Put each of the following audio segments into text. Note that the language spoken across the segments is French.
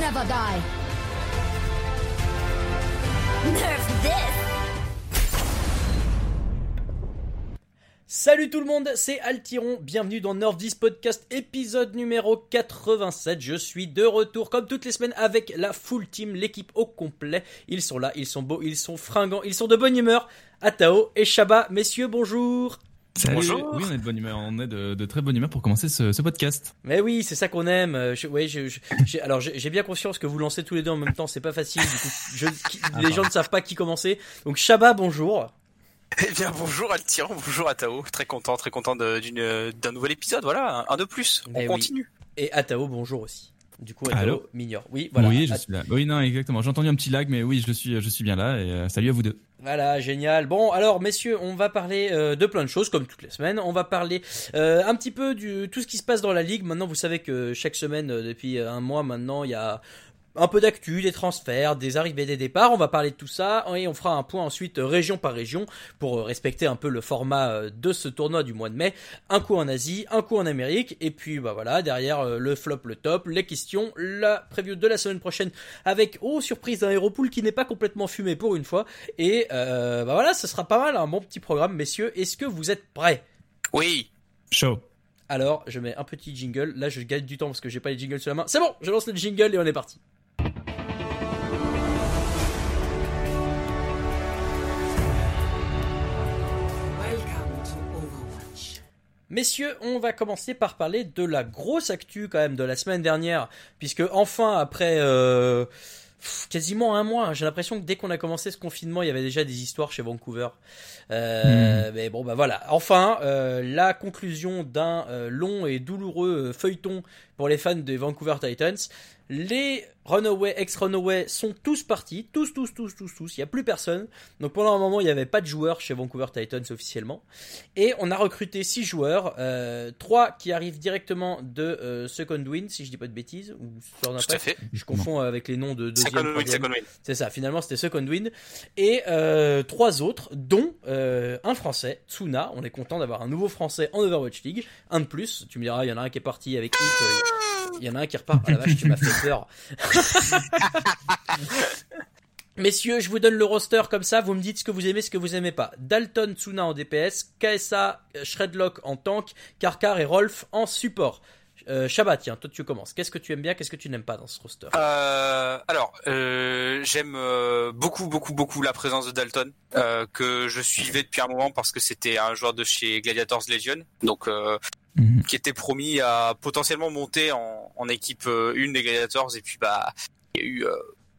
never die. Nerf! Salut tout le monde, c'est Altiron, bienvenue dans Nerf 10 Podcast épisode numéro 87. Je suis de retour comme toutes les semaines avec la full team, l'équipe au complet. Ils sont là, ils sont beaux, ils sont fringants, ils sont de bonne humeur. Atao et Shaba, messieurs, bonjour. Salut. Bonjour. Oui, on est de bonne humeur, on est de, de très bonne humeur pour commencer ce, ce podcast. Mais oui, c'est ça qu'on aime. Euh, Je, ouais, je, je- j'ai- alors j'ai bien conscience que vous lancez tous les deux en même temps, c'est pas facile. Du coup, je, qui- les gens ne savent pas qui commencer. Donc Shaba, bonjour. Eh bien, bonjour Altiran, bonjour Atao. Très content, très content d'un nouvel épisode. Voilà, un, un de plus. On Eh oui. continue. Et Atao, bonjour aussi. Du coup, m'ignore. Oui, voilà. oui, je At- suis là. Oui, non, exactement. J'ai entendu un petit lag, mais oui, je suis, je suis bien là. Et euh, salut à vous deux. Voilà, génial. Bon, alors messieurs, on va parler euh, de plein de choses comme toutes les semaines. On va parler euh, un petit peu du tout ce qui se passe dans la ligue. Maintenant, vous savez que chaque semaine, depuis un mois maintenant, il y a un peu d'actu, des transferts, des arrivées, des départs. On va parler de tout ça et on fera un point ensuite euh, région par région pour euh, respecter un peu le format euh, de ce tournoi du mois de mai. Un coup en Asie, un coup en Amérique et puis bah voilà derrière le flop, le top, les questions, la preview de la semaine prochaine avec oh surprise un Héropool qui n'est pas complètement fumé pour une fois. Et euh, bah voilà, ce sera pas mal, un bon petit programme, messieurs. Est-ce que vous êtes prêts? Oui. Show. Alors, je mets un petit jingle. Là, je gagne du temps parce que j'ai pas les jingles sur la main. C'est bon, je lance le jingle et on est parti. Messieurs, on va commencer par parler de la grosse actu quand même de la semaine dernière, puisque enfin après euh, quasiment un mois, hein, j'ai l'impression que dès qu'on a commencé ce confinement, il y avait déjà des histoires chez Vancouver. Euh, Mais bon, bah voilà. Enfin, euh, la conclusion d'un long et douloureux feuilleton pour les fans des Vancouver Titans. Les Runaway, ex-Runaway sont tous partis, tous, tous, tous, tous, tous. Il n'y a plus personne. Donc pendant un moment, il n'y avait pas de joueurs chez Vancouver Titans officiellement. Et on a recruté 6 joueurs, euh, 3 qui arrivent directement de euh, Second Wind, si je dis pas de bêtises, ou Tout à fait. Je confonds avec les noms de deuxième, Second win, second win. C'est ça, finalement c'était Second Wind. Et euh, trois autres, dont euh, un français, Tsuna. On est content d'avoir un nouveau français en Overwatch League. Un de plus, tu me diras, il y en a un qui est parti avec Hit, euh, il y en a un qui repart. Ah la vache, tu m'as fait peur. Messieurs, je vous donne le roster comme ça, vous me dites ce que vous aimez, ce que vous aimez pas. Dalton, Tsuna en DPS, KSA, euh, Shredlock en tank, Karkar et Rolf en support. Euh, Shabbat, tiens, toi tu commences. Qu'est-ce que tu aimes bien, qu'est-ce que tu n'aimes pas dans ce roster? Euh, alors, euh, j'aime euh, beaucoup, beaucoup, beaucoup la présence de Dalton, euh, que je suivais depuis un moment parce que c'était un joueur de chez Gladiators Legion, donc Mhm. qui était promis à potentiellement monter en, en équipe euh, une des Gladiators, et puis bah, il y a eu, euh,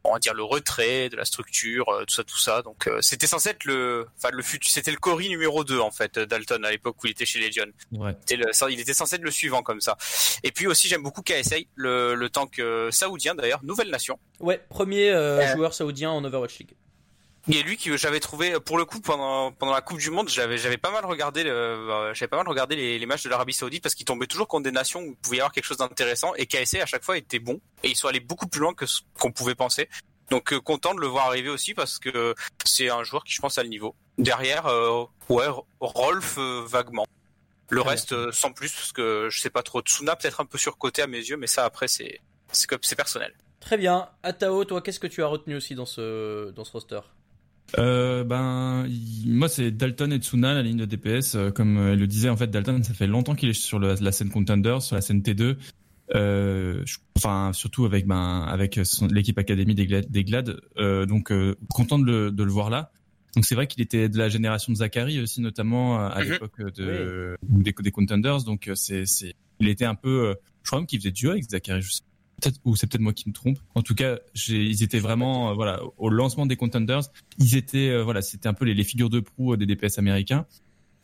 on va dire, le retrait de la structure, euh, tout ça, tout ça. Donc, euh, c'était censé être le, enfin, le futur, c'était le Cory numéro 2 en fait, Dalton à l'époque où il était chez Legion. Ouais. Le- il était censé être le suivant comme ça. Et puis aussi, j'aime beaucoup KSA, le, le tank euh, saoudien d'ailleurs, nouvelle nation. Ouais, premier euh, Euh. joueur saoudien en Overwatch League. Et lui que j'avais trouvé pour le coup pendant pendant la Coupe du Monde, j'avais j'avais pas mal regardé le, euh, j'avais pas mal regardé les, les matchs de l'Arabie Saoudite parce qu'ils tombaient toujours contre des nations où il pouvait y avoir quelque chose d'intéressant et KSA à chaque fois était bon et ils sont allés beaucoup plus loin que ce qu'on pouvait penser. Donc euh, content de le voir arriver aussi parce que c'est un joueur qui je pense a le niveau. Derrière euh, ouais Rolf euh, vaguement. Le reste euh, sans plus parce que je sais pas trop Tsuna peut-être un peu surcoté à mes yeux mais ça après c'est c'est personnel. Très bien. Atao, toi, qu'est-ce que tu as retenu aussi dans ce, dans ce roster? Euh, ben, il- moi, c'est Dalton et Tsuna, la ligne de DPS. Euh, comme euh, le disait, en fait, Dalton, ça fait longtemps qu'il est sur le- la scène Contender, sur la scène T2. Euh, je- enfin, surtout avec ben avec l'équipe académie des Glad. Des Glad. Euh, donc, euh, content de le, de le voir là. Donc, c'est vrai qu'il était de la génération de Zachary aussi, notamment euh, à Mhm. l'époque de des, des Contenders. Donc, c'est c'est il était un peu. je crois même qu'il faisait duo avec Zachary. Je sais peut-être ou c'est peut-être moi qui me trompe. En tout cas, j'ai- ils étaient vraiment euh, voilà au lancement des Contenders ils étaient euh, voilà c'était un peu les, les figures de proue des DPS américains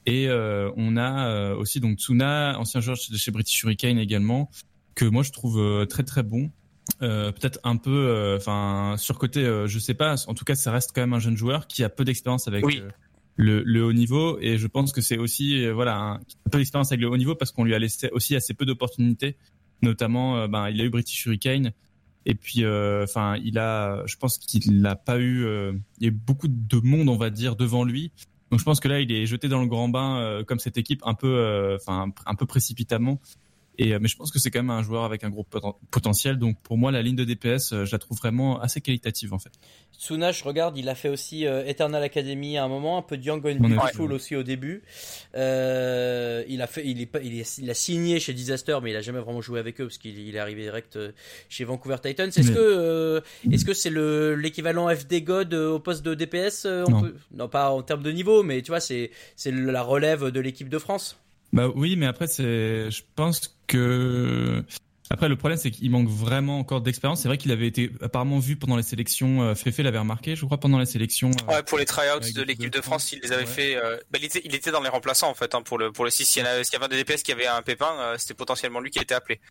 et euh, on a euh, aussi donc Tsuna ancien joueur chez, chez British Hurricane également que moi je trouve euh, très très bon euh, peut-être un peu euh, enfin surcoté euh, je sais pas en tout cas ça reste quand même un jeune joueur qui a peu d'expérience avec Oui. euh, le, le haut niveau et je pense que c'est aussi euh, voilà un, un peu d'expérience avec le haut niveau parce qu'on lui a laissé aussi assez peu d'opportunités notamment euh, ben il a eu British Hurricane. Et puis euh, enfin il a je pense qu'il n'a pas eu euh, il y a beaucoup de monde on va dire devant lui. Donc je pense que là il est jeté dans le grand bain comme cette équipe un peu enfin un peu précipitamment Et euh, mais je pense que c'est quand même un joueur avec un gros poten- potentiel. Donc pour moi, la ligne de DPS, euh, je la trouve vraiment assez qualitative en fait. Tsuna, je regarde, il a fait aussi euh, Eternal Academy à un moment, un peu de Young and aussi au début. Euh, il a fait, il est il, est, il a signé chez Disaster, mais il a jamais vraiment joué avec eux parce qu'il il est arrivé direct chez Vancouver Titans. Est-ce Mais- que, euh, est-ce que c'est le l'équivalent FD God au poste de DPS on Non. peut- non, pas en termes de niveau, mais tu vois, c'est la relève de l'équipe de France. Bah oui, mais après c'est, je pense que après le problème c'est qu'il manque vraiment encore d'expérience. C'est vrai qu'il avait été apparemment vu pendant les sélections. Euh, Fefe l'avait remarqué, je crois, pendant les sélections. euh, Ouais, pour les tryouts de l'équipe de France, France, il les avait ouais. fait. euh, bah, il, était, il était dans les remplaçants en fait hein, pour le pour le 6 S'il y, avait, s'il y avait un DPS qui avait un pépin, euh, c'était potentiellement lui qui était appelé.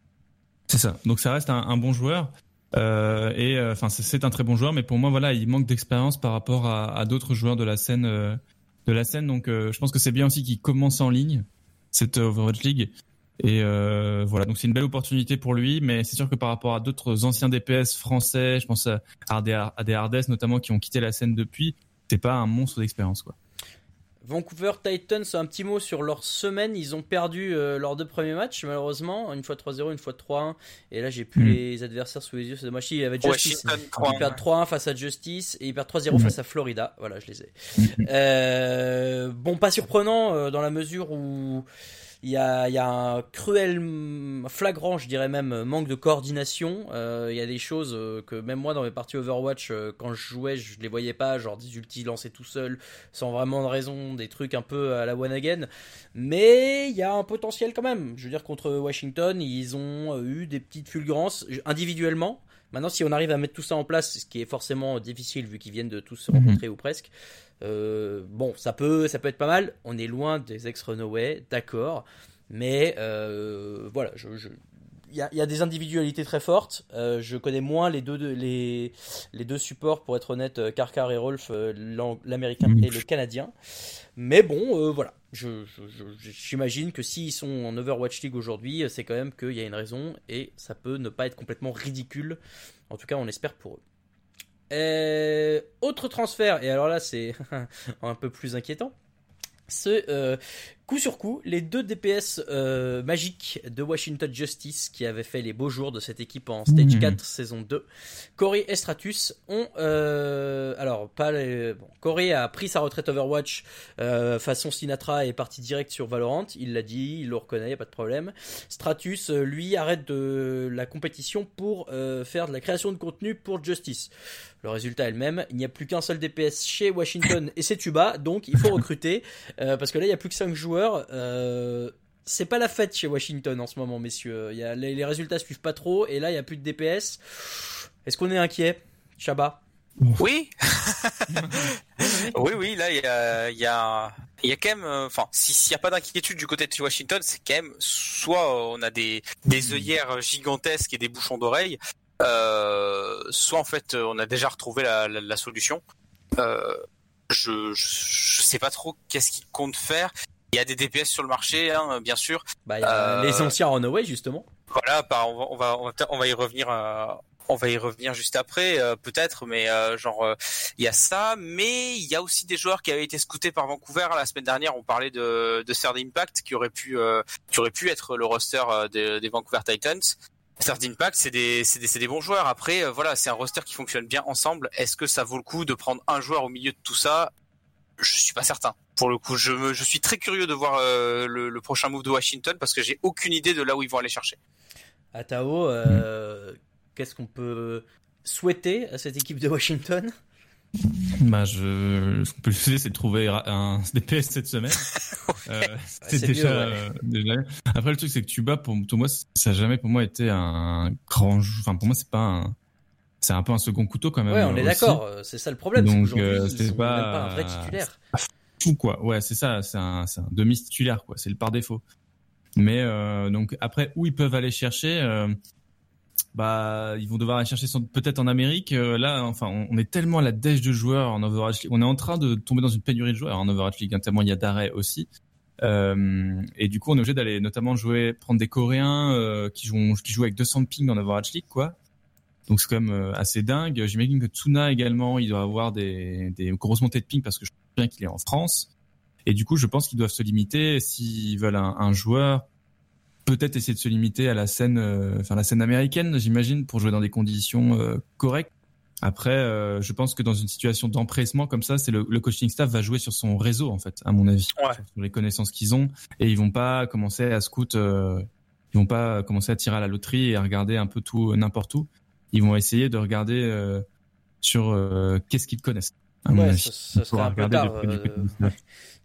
C'est ça. Donc ça reste un, un bon joueur. Euh, et euh, enfin c'est- c'est un très bon joueur, mais pour moi voilà, il manque d'expérience par rapport à, à d'autres joueurs de la scène euh, de la scène. Donc euh, je pense que c'est bien aussi qu'il commence en ligne cette Overwatch League. Et euh, voilà, donc c'est une belle opportunité pour lui, mais c'est sûr que par rapport à d'autres anciens DPS français, je pense à, à des Hardes notamment qui ont quitté la scène depuis, c'est pas un monstre d'expérience quoi. Vancouver Titans, un petit mot sur leur semaine. Ils ont perdu euh, leurs deux premiers matchs, malheureusement. Une fois 3-0, une fois 3-1. Et là, j'ai plus Mm. les adversaires sous les yeux. C'est dommage. Il y avait Justice. Washington Ils 3 perdent 3-1 face à Justice et ils perdent 3-0 Ouais. face à Florida. Voilà, je les ai. Euh, bon, pas surprenant euh, dans la mesure où il y a, il y a un cruel, mm, flagrant, je dirais même, manque de coordination. Euh, il y a des choses euh, que même moi dans mes parties Overwatch, euh, quand je jouais, je les voyais pas, genre des ultis lancés tout seul, sans vraiment de raison, des trucs un peu à la one again. Mais il y a un potentiel quand même. Je veux dire, contre Washington, ils ont eu des petites fulgurances individuellement. Maintenant, si on arrive à mettre tout ça en place, ce qui est forcément difficile vu qu'ils viennent de tous se Mhm. rencontrer ou presque, euh, bon, ça peut, ça peut être pas mal. On est loin des ex-Runaway, d'accord. Mais euh, voilà, je, je- il y a, des individualités très fortes. Euh, je connais moins les deux, supports, pour être honnête, Karkar et Rolf, l'américain et le canadien. Mais bon, voilà. Je- je- je- J'imagine que s'ils sont en Overwatch League aujourd'hui, c'est quand même qu'il y a une raison et ça peut ne pas être complètement ridicule. En tout cas, on espère pour eux. Euh, autre transfert, et alors là c'est un peu plus inquiétant. Ce euh, coup sur coup, les deux DPS euh, magiques de Washington Justice qui avaient fait les beaux jours de cette équipe en Stage Mhm. 4 saison 2, Corey et Stratus ont euh, alors pas les, bon, Corey a pris sa retraite Overwatch euh, façon Sinatra et est parti direct sur Valorant, il l'a dit, il le reconnaît, y a pas de problème. Stratus euh, lui arrête de la compétition pour euh, faire de la création de contenu pour Justice. Le résultat est le même, il n'y a plus qu'un seul DPS chez Washington et c'est Tuba, donc il faut recruter euh, parce que là il y a plus que 5 joueurs. Euh, c'est pas la fête chez Washington en ce moment, messieurs. Il y a, les, les résultats suivent pas trop et là il y a plus de DPS. Est-ce qu'on est inquiet, Chabat? Oui. oui, oui, là, il y a, il y a, il y a quand même, euh, enfin, si- s'il n'y a pas d'inquiétude du côté de Washington, c'est quand même, soit on a des, des œillères gigantesques et des bouchons d'oreilles, soit en fait, euh, on a déjà retrouvé la, la, la solution. Euh, je, je, je sais pas trop qu'est-ce qu'ils comptent faire. Il y a des DPS sur le marché, hein, bien sûr. Bah, y a Euh, les anciens Runaway justement. Voilà, bah, on va, on va, on va, on va y revenir. euh, on va y revenir juste après, euh, peut-être, mais euh, genre euh, il y a ça, mais il y a aussi des joueurs qui avaient été scoutés par Vancouver la semaine dernière. On parlait de de Third Impact qui aurait pu euh, qui aurait pu être le roster euh, des, des Vancouver Titans. Third Impact, c'est des, c'est des, c'est des bons joueurs. Après, euh, voilà, c'est un roster qui fonctionne bien ensemble. Est-ce que ça vaut le coup de prendre un joueur au milieu de tout ça? Je suis pas certain. Pour le coup, je, me, je suis très curieux de voir euh, le, le prochain move de Washington parce que j'ai aucune idée de là où ils vont aller chercher. Atao, euh, qu'est-ce qu'on peut souhaiter à cette équipe de Washington? Bah, je, ce qu'on peut lui c'est de trouver un DPS cette semaine. Euh, c'est c'est déjà, mieux, ouais. euh, déjà. Après, le truc, c'est que Tuba, pour, pour moi, ça a jamais pour moi été un grand jou- Enfin, pour moi, c'est pas un, c'est un peu un second couteau quand même. Ouais, on est d'accord, euh, c'est ça le problème. Donc, euh, c'est pas- même pas un vrai titulaire. Fou, quoi. Ouais, c'est ça. C'est un, c'est un demi titulaire, quoi. C'est le par défaut. Mais euh, donc après, où ils peuvent aller chercher euh, Bah, ils vont devoir aller chercher peut-être en Amérique. Euh, là, enfin, on, on est tellement à la dèche de joueurs en Overwatch League. On est en train de tomber dans une pénurie de joueurs en Overwatch League. hein, tellement il y a d'arrêts aussi. Euh, et du coup, on est obligé d'aller notamment jouer, prendre des Coréens euh, qui jouent, qui jouent avec 200 ping en Overwatch League, quoi. Donc c'est quand même euh, assez dingue. J'imagine que Tsuna également, il doit avoir des, des grosses montées de ping parce que je sais bien qu'il est en France. Et du coup, je pense qu'ils doivent se limiter s'ils veulent un, un joueur peut-être essayer de se limiter à la scène, euh, enfin la scène américaine, j'imagine, pour jouer dans des conditions euh, correctes. Après, euh, je pense que dans une situation d'empressement comme ça, c'est le, le coaching staff va jouer sur son réseau en fait, à mon avis, Ouais. sur les connaissances qu'ils ont, et ils vont pas commencer à scout, euh, ils vont pas commencer à tirer à la loterie et à regarder un peu tout n'importe où. Ils vont essayer de regarder euh, sur qu'est-ce qu'ils connaissent. À mon Ouais, avis. ce, ce On serait pourra un peu regarder tard.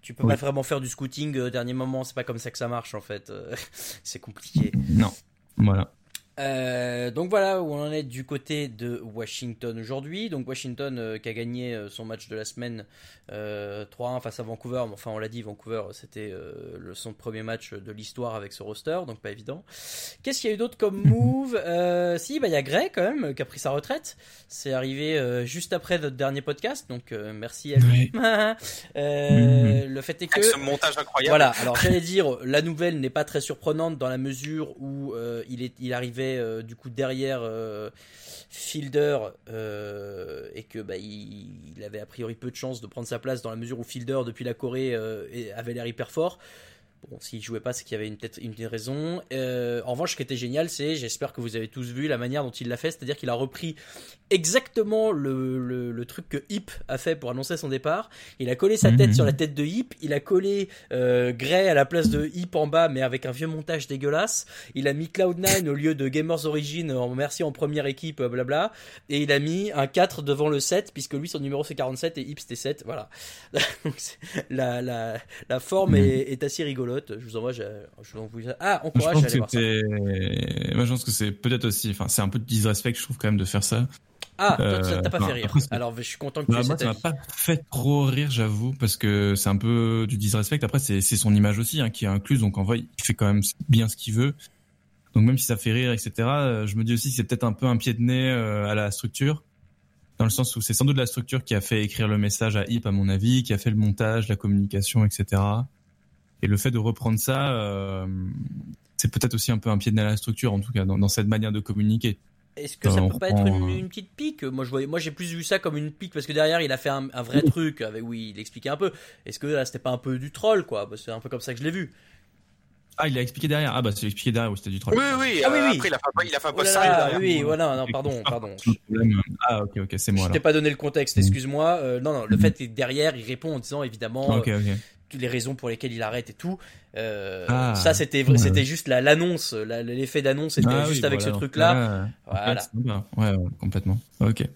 Tu peux Oui. pas vraiment faire du scouting euh, dernier moment, c'est pas comme ça que ça marche en fait. euh, c'est compliqué. Non, voilà. Euh, donc voilà où on en est du côté de Washington aujourd'hui. Donc Washington euh, qui a gagné euh, son match de la semaine euh, 3-1 face à Vancouver. Mais enfin on l'a dit, Vancouver c'était euh, son premier match de l'histoire avec ce roster, donc pas évident. Qu'est-ce qu'il y a eu d'autre comme move? Euh, Si, bah il y a Gray quand même qui a pris sa retraite. C'est arrivé euh, juste après notre dernier podcast, donc euh, merci à lui. Euh, Le fait est que Avec ce montage incroyable. voilà, alors j'allais dire, la nouvelle n'est pas très surprenante dans la mesure où euh, il, est, il arrivait euh, du coup derrière euh, Fielder euh, et que bah, il, avait a priori peu de chances de prendre sa place dans la mesure où Fielder depuis la Corée avait l'air hyper fort. Bon, s'il jouait pas, c'est qu'il y avait une, peut-être une des raisons. Euh, en revanche, ce qui était génial, c'est, j'espère que vous avez tous vu la manière dont il l'a fait, c'est-à-dire qu'il a repris exactement le, le, le truc que Hip a fait pour annoncer son départ. Il a collé sa tête Mhm. sur la tête de Hip, il a collé euh, Gray à la place de Hip en bas, mais avec un vieux montage dégueulasse. Il a mis Cloud9 au lieu de Gamers Origin en merci en première équipe, euh, blabla. Et il a mis un 4 devant le 7, puisque lui, son numéro c'est 47 et Hip c'était 7. Voilà. Donc, la, la forme Mhm. est, est assez rigolote. Je vous envoie, je, je vous envoie- Ah, encourage à aller que voir ça. moi je pense que c'est peut-être aussi, enfin c'est un peu de disrespect je trouve quand même de faire ça. Ah, toi, Euh, ça t'a pas non, fait rire. Alors, je suis content que tu Bah, aies moi, cet ça m'a pas fait trop rire, j'avoue, parce que c'est un peu du disrespect. Après, c'est c'est son image aussi hein, qui est incluse, donc en vrai, il fait quand même bien ce qu'il veut. Donc même si ça fait rire, etc., euh, je me dis aussi que c'est peut-être un peu un pied de nez euh, à la structure, dans le sens où c'est sans doute la structure qui a fait écrire le message à Hip, à mon avis, qui a fait le montage, la communication, etc. Et le fait de reprendre ça, euh, c'est peut-être aussi un peu un pied de nez à la structure, en tout cas, dans, dans cette manière de communiquer. Est-ce que ça peut pas être une, euh, une petite pique? Moi, je voyais, moi, j'ai plus vu ça comme une pique parce que derrière, il a fait un, un vrai truc avec oui, il expliquait un peu. Est-ce que là, c'était pas un peu du troll, quoi? Bah, C'est un peu comme ça que je l'ai vu. Ah, il a expliqué derrière. Ah bah, c'est expliqué derrière, oui, c'était du troll. Oui, oui, Ah oui, euh, oui. Après, il a fait, un peu- il a fait un Oh là ça. là, derrière. oui, voilà, non, pardon, pardon. Le problème- Ah, ok, ok, c'est moi Je t'ai pas donné le contexte, Mm. excuse-moi. Euh, non, non, le Mm. fait est que derrière, il répond en disant évidemment Ok, ok. Les raisons pour lesquelles il arrête et tout. Euh, Ah. ça, c'était Ouais. c'était juste la- l'annonce, la- l'effet d'annonce était Ah juste oui, avec voilà, ce truc-là. là, Voilà. Ouais, ouais, complètement. Ok.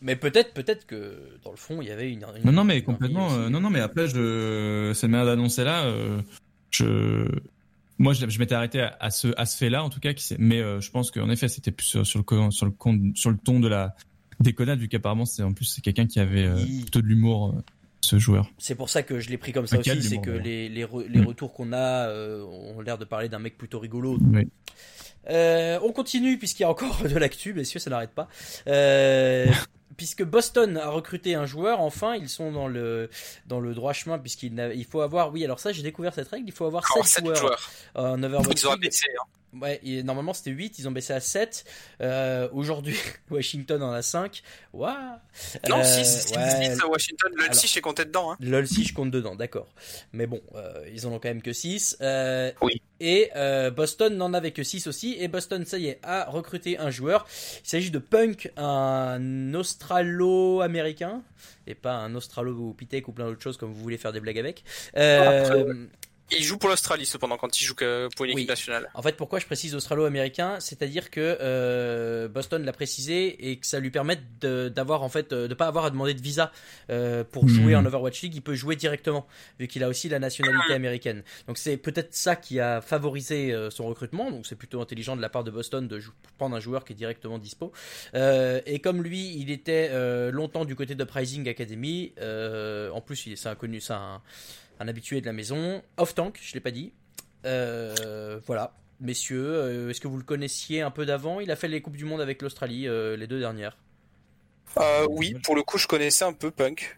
Mais peut-être, peut-être que dans le fond, il y avait une. une- Non, non, mais complètement. euh, non, non, mais après, je, cette manière d'annoncer là, euh, je, moi, je, je m'étais arrêté à, à ce, à ce fait-là, en tout cas, qui, mais euh, je pense qu'en effet, c'était plus sur, sur le, sur le sur le ton de la déconnade, vu qu'apparemment, c'est en plus c'est quelqu'un qui avait plutôt de l'humour, ce joueur. C'est pour ça que je l'ai pris comme ça aussi, c'est que les, les, re- les Mm. retours qu'on a euh, ont l'air de parler d'un mec plutôt rigolo. Oui. Euh, on continue puisqu'il y a encore de l'actu, messieurs, ça n'arrête pas. Euh, puisque Boston a recruté un joueur, enfin, ils sont dans le dans le droit chemin puisqu'il il faut avoir, oui, alors ça j'ai découvert cette règle, il faut avoir Alors, 7 sept joueurs, joueurs. en Overwatch Ils ont abaissé. hein. Ouais, et normalement c'était 8, ils ont baissé à 7. Euh, Aujourd'hui, Washington en a 5. Waouh Non, Euh, 6, ouais, Washington. Alors- 6, j'ai compté dedans. Hein. LOL si je compte dedans, d'accord. Mais bon, euh, ils en ont quand même que 6. Oui. Et euh, Boston n'en avait que 6 aussi. Et Boston, ça y est, a recruté un joueur. Il s'agit de Punk, un Australo-américain. Et pas un Australo-Pitec ou plein d'autres choses comme vous voulez faire des blagues avec. Euh, Il joue pour l'Australie cependant quand il joue pour une Oui. équipe nationale. En fait, pourquoi je précise australo-américain? C'est-à-dire que euh, Boston l'a précisé et que ça lui permet de- d'avoir en fait euh, de pas avoir à demander de visa euh, pour Mhm. jouer en Overwatch League. Il peut jouer directement vu qu'il a aussi la nationalité américaine. Donc c'est peut-être ça qui a favorisé euh, son recrutement. Donc c'est plutôt intelligent de la part de Boston de prendre un joueur qui est directement dispo. Euh, et comme lui, il était euh, longtemps du côté de Uprising Academy. euh, en plus, il- c'est un connu, c'est un, habitué de la maison. Off tank, je l'ai pas dit. Euh, voilà, messieurs, euh, est-ce que vous le connaissiez un peu d'avant? Il a fait les Coupes du Monde avec l'Australie, euh, les deux dernières. Oui, pour le coup, je connaissais un peu Punk.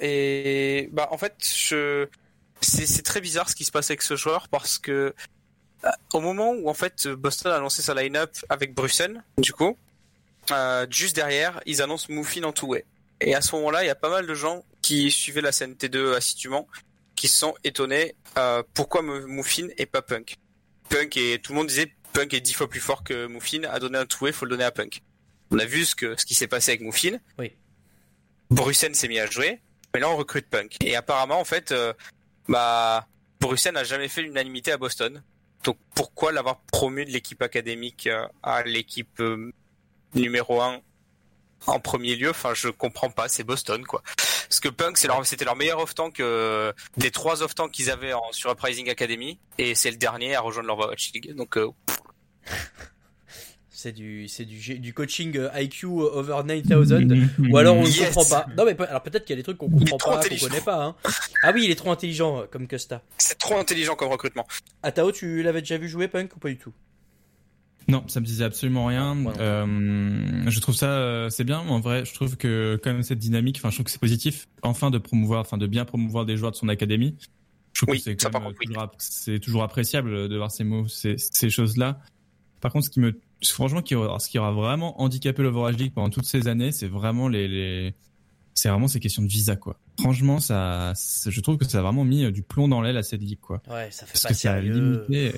Et bah en fait, c'est très bizarre ce qui se passe avec ce joueur parce que au moment où en fait Boston a lancé sa line-up avec Bruxelles, du coup, juste derrière, ils annoncent Muffin en two-way. Et à ce moment-là, il y a pas mal de gens qui suivaient la scène T2 assidûment, qui se sont étonnés euh, pourquoi Muffin et pas Punk. Punk et tout le monde disait Punk est dix fois plus fort que Muffin, à donner un toué, faut le donner à Punk. On a vu ce que ce qui s'est passé avec Muffin. Oui. Bruxelles s'est mis à jouer, mais là on recrute Punk. Et apparemment en fait, euh, bah Bruxelles n'a jamais fait l'unanimité à Boston. Donc pourquoi l'avoir promu de l'équipe académique euh, à l'équipe numéro 1 en premier lieu Enfin, je comprends pas. C'est Boston, quoi. Parce que Punk, c'est leur, c'était leur meilleur off-tank euh, des trois off-tanks qu'ils avaient en, sur Uprising Academy, et c'est le dernier à rejoindre leur Overwatch League. Donc euh, C'est du, c'est du, coaching euh, IQ over 9000. Ou alors on ne Yes. comprend pas. Non mais alors peut-être qu'il y a des trucs qu'on comprend pas, qu'on connaît pas. Hein. Ah oui, il est trop intelligent comme Custa. c'est trop intelligent comme recrutement. Atao, tu l'avais déjà vu jouer Punk ou pas du tout? Non, ça me disait absolument rien. Euh, je trouve ça euh, c'est bien. En vrai, je trouve que quand même cette dynamique, enfin, je trouve que c'est positif. Enfin, de promouvoir, enfin, de bien promouvoir des joueurs de son académie. Je trouve Oui, que c'est contre, oui. toujours, toujours appréciable de voir ces mots, ces, ces choses-là. Par contre, ce qui me, franchement, qui ce qui aura vraiment handicapé l'Overwatch League pendant toutes ces années, c'est vraiment les, les, c'est vraiment ces questions de visa, quoi. Franchement, ça, je trouve que ça a vraiment mis euh, du plomb dans l'aile à cette ligue, quoi Ouais, ça fait parce pas que ça a sérieux. limité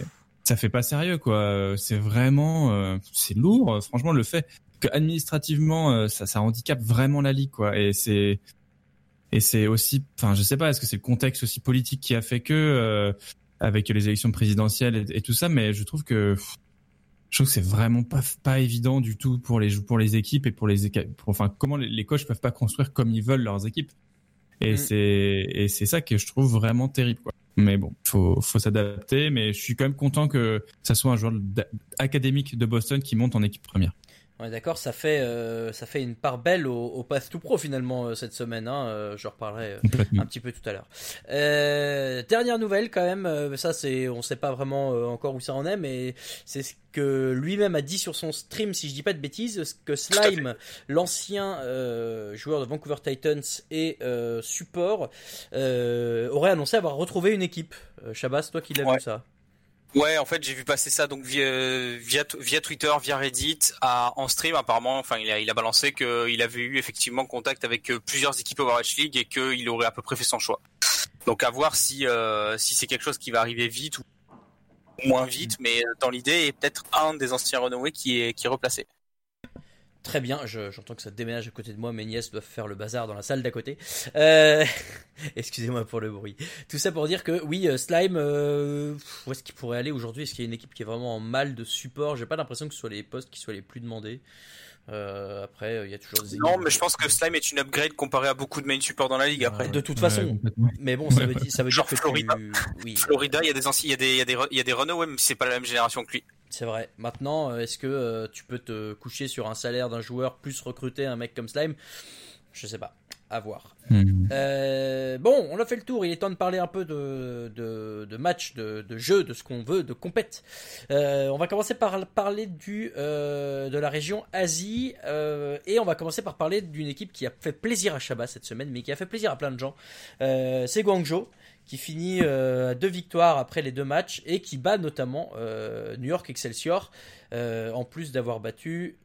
ça fait pas sérieux quoi. C'est vraiment euh, c'est lourd franchement le fait que administrativement euh, ça ça handicape vraiment la ligue quoi. Et c'est et c'est aussi enfin je sais pas est-ce que c'est le contexte aussi politique qui a fait que euh, avec les élections présidentielles et, et tout ça mais je trouve que je trouve que c'est vraiment pas pas évident du tout pour les pour les équipes et pour les équipes pour- enfin comment les, les coachs peuvent pas construire comme ils veulent leurs équipes. Et Mm. c'est et c'est ça que je trouve vraiment terrible quoi mais bon, faut faut s'adapter. Mais je suis quand même content que ça soit un joueur académique de Boston qui monte en équipe première. On est d'accord, ça fait euh, ça fait une part belle au, au Path to Pro finalement euh, cette semaine. Hein, euh, je reparlerai euh, Complètement. un petit peu tout à l'heure. Euh, dernière nouvelle quand même, euh, ça c'est, on sait pas vraiment euh, encore où ça en est, mais c'est ce que lui-même a dit sur son stream, si je dis pas de bêtises, que Slime, l'ancien euh, joueur de Vancouver Titans et euh, support, euh, aurait annoncé avoir retrouvé une équipe. Euh, Shabazz, toi qui l'as Ouais. vu ça? Ouais, en fait, j'ai vu passer ça donc via via, Twitter, via Reddit, à, en stream. Apparemment, enfin, il a il a balancé qu'il avait eu effectivement contact avec euh, plusieurs équipes Overwatch League et qu'il aurait à peu près fait son choix. Donc à voir si euh, si c'est quelque chose qui va arriver vite ou moins vite, mais dans l'idée, est peut-être un des anciens renommés qui est qui est replacé. Très bien, je- j'entends que ça déménage à côté de moi, mes nièces doivent faire le bazar dans la salle d'à côté. Euh, Excusez-moi pour le bruit. Tout ça pour dire que oui, euh, Slime, euh, où est-ce qu'il pourrait aller aujourd'hui? Est-ce qu'il y a une équipe qui est vraiment en mal de support? J'ai pas l'impression que ce soit les postes qui soient les plus demandés. Euh, après, il y a toujours des Non, mais je pense que Slime est une upgrade comparé à beaucoup de main support dans la ligue. Après, De toute façon. Mais bon, ça veut, ouais. dire- ça veut dire Genre que Florida. tu... Oui, Florida, il y a des anciens, il y a des il y a des il y a des Renault, mais c'est pas la même génération que lui. C'est vrai. Maintenant, euh, est-ce que euh, tu peux te coucher sur un salaire d'un joueur plus recruter un mec comme Slime? Je sais pas. À voir. Hmm. Euh, bon, on a fait le tour. Il est temps de parler un peu de, de, de match, de, de jeu, de ce qu'on veut, de compète. Euh, on va commencer par parler du, euh, de la région Asie. et on va commencer par parler d'une équipe qui a fait plaisir à Shabba cette semaine, mais qui a fait plaisir à plein de gens. C'est Guangzhou qui finit euh, à deux victoires après les deux matchs et qui bat notamment euh, New York Excelsior. euh, en plus d'avoir battu,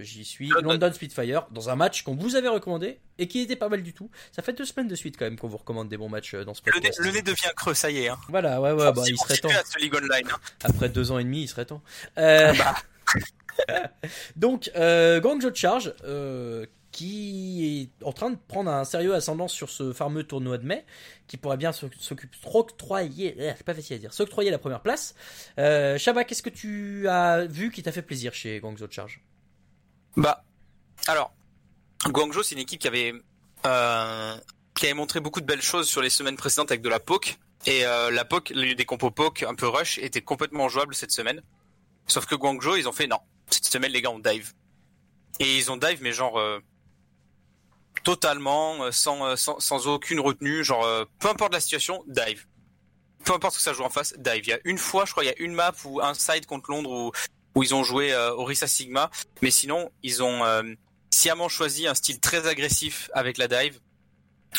j'y suis, London. Spitfire dans un match qu'on vous avait recommandé et qui était pas mal du tout. Ça fait deux semaines de suite quand même qu'on vous recommande des bons matchs dans ce Le nez, podcast. le nez devient creux, ça y est. Hein. Voilà, ouais, ouais, bah, il serait temps. hein. Après deux ans et demi, il serait temps. Euh, Bah. Donc, Guangzhou Charge, qui est en train de prendre un sérieux ascendant sur ce fameux tournoi de mai, qui pourrait bien s'oc- s'occuper, s'octroyer, c'est pas facile à dire, s'octroyer la première place. Euh, Shaba, qu'est-ce que tu as vu qui t'a fait plaisir chez Guangzhou Charge? Bah, alors, Guangzhou, c'est une équipe qui avait, euh, qui avait montré beaucoup de belles choses sur les semaines précédentes avec de la poke. Et euh, la poke, des compos poke un peu rush, étaient complètement jouables cette semaine. Sauf que Guangzhou, ils ont fait non. Cette semaine, les gars, on dive. Et ils ont dive, mais genre euh, totalement, euh, sans, euh, sans, sans aucune retenue. Genre, euh, peu importe la situation, dive. Peu importe ce que ça joue en face, dive. Il y a une fois, je crois, il y a une map ou un side contre Londres où, où ils ont joué euh, Orisa Sigma. Mais sinon, ils ont euh, sciemment choisi un style très agressif avec la dive.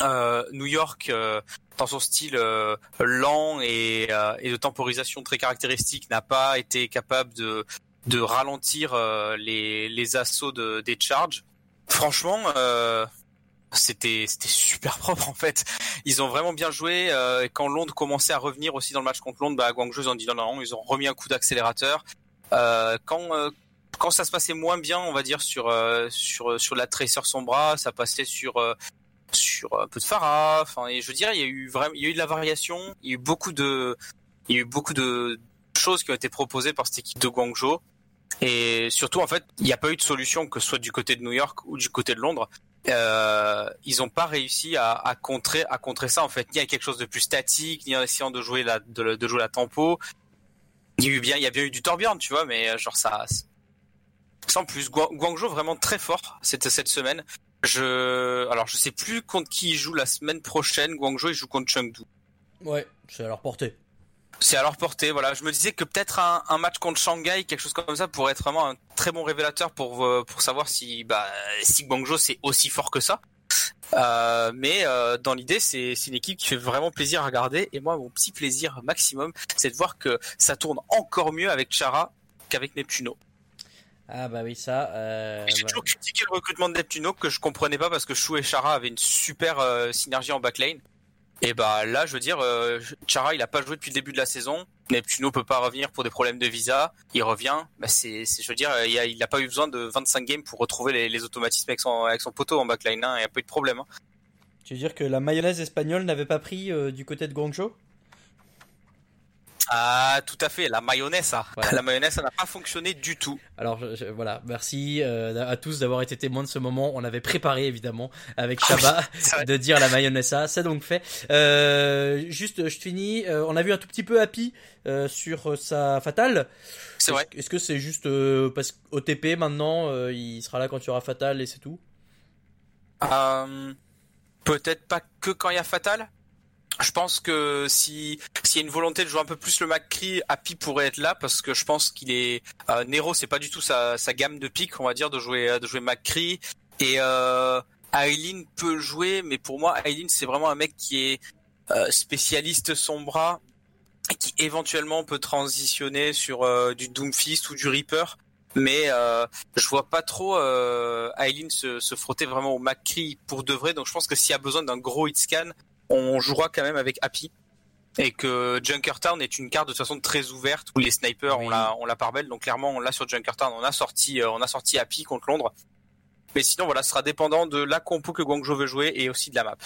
Euh, New York, euh, dans son style euh, lent et, et de temporisation très caractéristique, n'a pas été capable de, de ralentir les, les assauts de, des charges. Franchement, c'était c'était super propre en fait. Ils ont vraiment bien joué. euh, quand Londres commençait à revenir aussi dans le match contre Londres, bah, Guangzhou ils ont dit non non, ils ont remis un coup d'accélérateur. Euh, quand euh, quand ça se passait moins bien, on va dire sur euh, sur sur la Tracer Sombra, ça passait sur euh, sur un peu de Farah. Enfin, et je dire, il y a eu vraiment, il y a eu de la variation. Il y a eu beaucoup de il y a eu beaucoup de choses qui ont été proposées par cette équipe de Guangzhou. Et surtout, en fait, il n'y a pas eu de solution, que ce soit du côté de New York ou du côté de Londres. Euh, ils n'ont pas réussi à, à contrer, à contrer ça, en fait, ni avec quelque chose de plus statique, ni en essayant de jouer la, de, de jouer la tempo. Il y a eu bien, il y a bien eu du Torbjorn, tu vois, mais euh, genre ça, sans plus. Gua- Guangzhou vraiment très fort cette cette semaine. Je, alors je sais plus contre qui il joue la semaine prochaine. Guangzhou il joue contre Chengdu. Ouais, c'est à leur portée. C'est à leur portée, voilà. Je me disais que peut-être un, un match contre Shanghai, quelque chose comme ça, pourrait être vraiment un très bon révélateur pour euh, pour savoir si bah si Guangzhou c'est aussi fort que ça. Euh, mais euh, dans l'idée, c'est c'est une équipe qui fait vraiment plaisir à regarder. Et moi, mon petit plaisir maximum, c'est de voir que ça tourne encore mieux avec Chara qu'avec Neptuno. Ah bah oui, ça. Euh, J'ai toujours critiqué le recrutement de Neptuno que je comprenais pas parce que Shu et Chara avaient une super euh, synergie en backline. Et bah là, je veux dire, euh, Chara il a pas joué depuis le début de la saison. Neptuno peut pas revenir pour des problèmes de visa. Il revient. Bah c'est, je veux dire, il a, pas eu besoin de 25 games pour retrouver les, automatismes avec son, poteau en backline. Hein. Il y a pas eu de problème. hein. Tu veux dire que la mayonnaise espagnole n'avait pas pris euh, du côté de Guangzhou? Ah, tout à fait. La mayonnaise, ça. Voilà. La mayonnaise, ça n'a pas fonctionné du tout. Alors je- je- voilà, merci euh, à tous d'avoir été témoins de ce moment. On avait préparé évidemment avec Ah oui, vrai. de dire la mayonnaise ça, c'est donc fait. Euh, juste, je finis. Euh, on a vu un tout petit peu Happy euh, sur euh, sa fatale. C'est vrai. Est-ce- que c'est juste euh, parce qu'au TP maintenant, euh, il sera là quand il y aura Fatal et c'est tout? Euh, Peut-être pas que quand il y a Fatal. Je pense que si s'il y a une volonté de jouer un peu plus le McCree, Happy pourrait être là parce que je pense qu'il est euh, Nero, c'est pas du tout sa, sa gamme de pique, on va dire, de jouer de jouer McCree et euh, Aileen peut jouer, mais pour moi Aileen c'est vraiment un mec qui est euh, spécialiste sombra et qui éventuellement peut transitionner sur euh, du Doomfist ou du Reaper. Mais euh, je vois pas trop euh, Aileen se, se frotter vraiment au McCree pour de vrai. Donc je pense que s'il y a besoin d'un gros hit scan, on jouera quand même avec Happy. Et que Junkertown est une carte de toute façon très ouverte où les snipers Oui. on la on la part belle. Donc clairement on l'a sur Junkertown. On a sorti euh, on a sorti Happy contre Londres. Mais sinon voilà, ce sera dépendant de la compo que Guangzhou veut jouer et aussi de la map.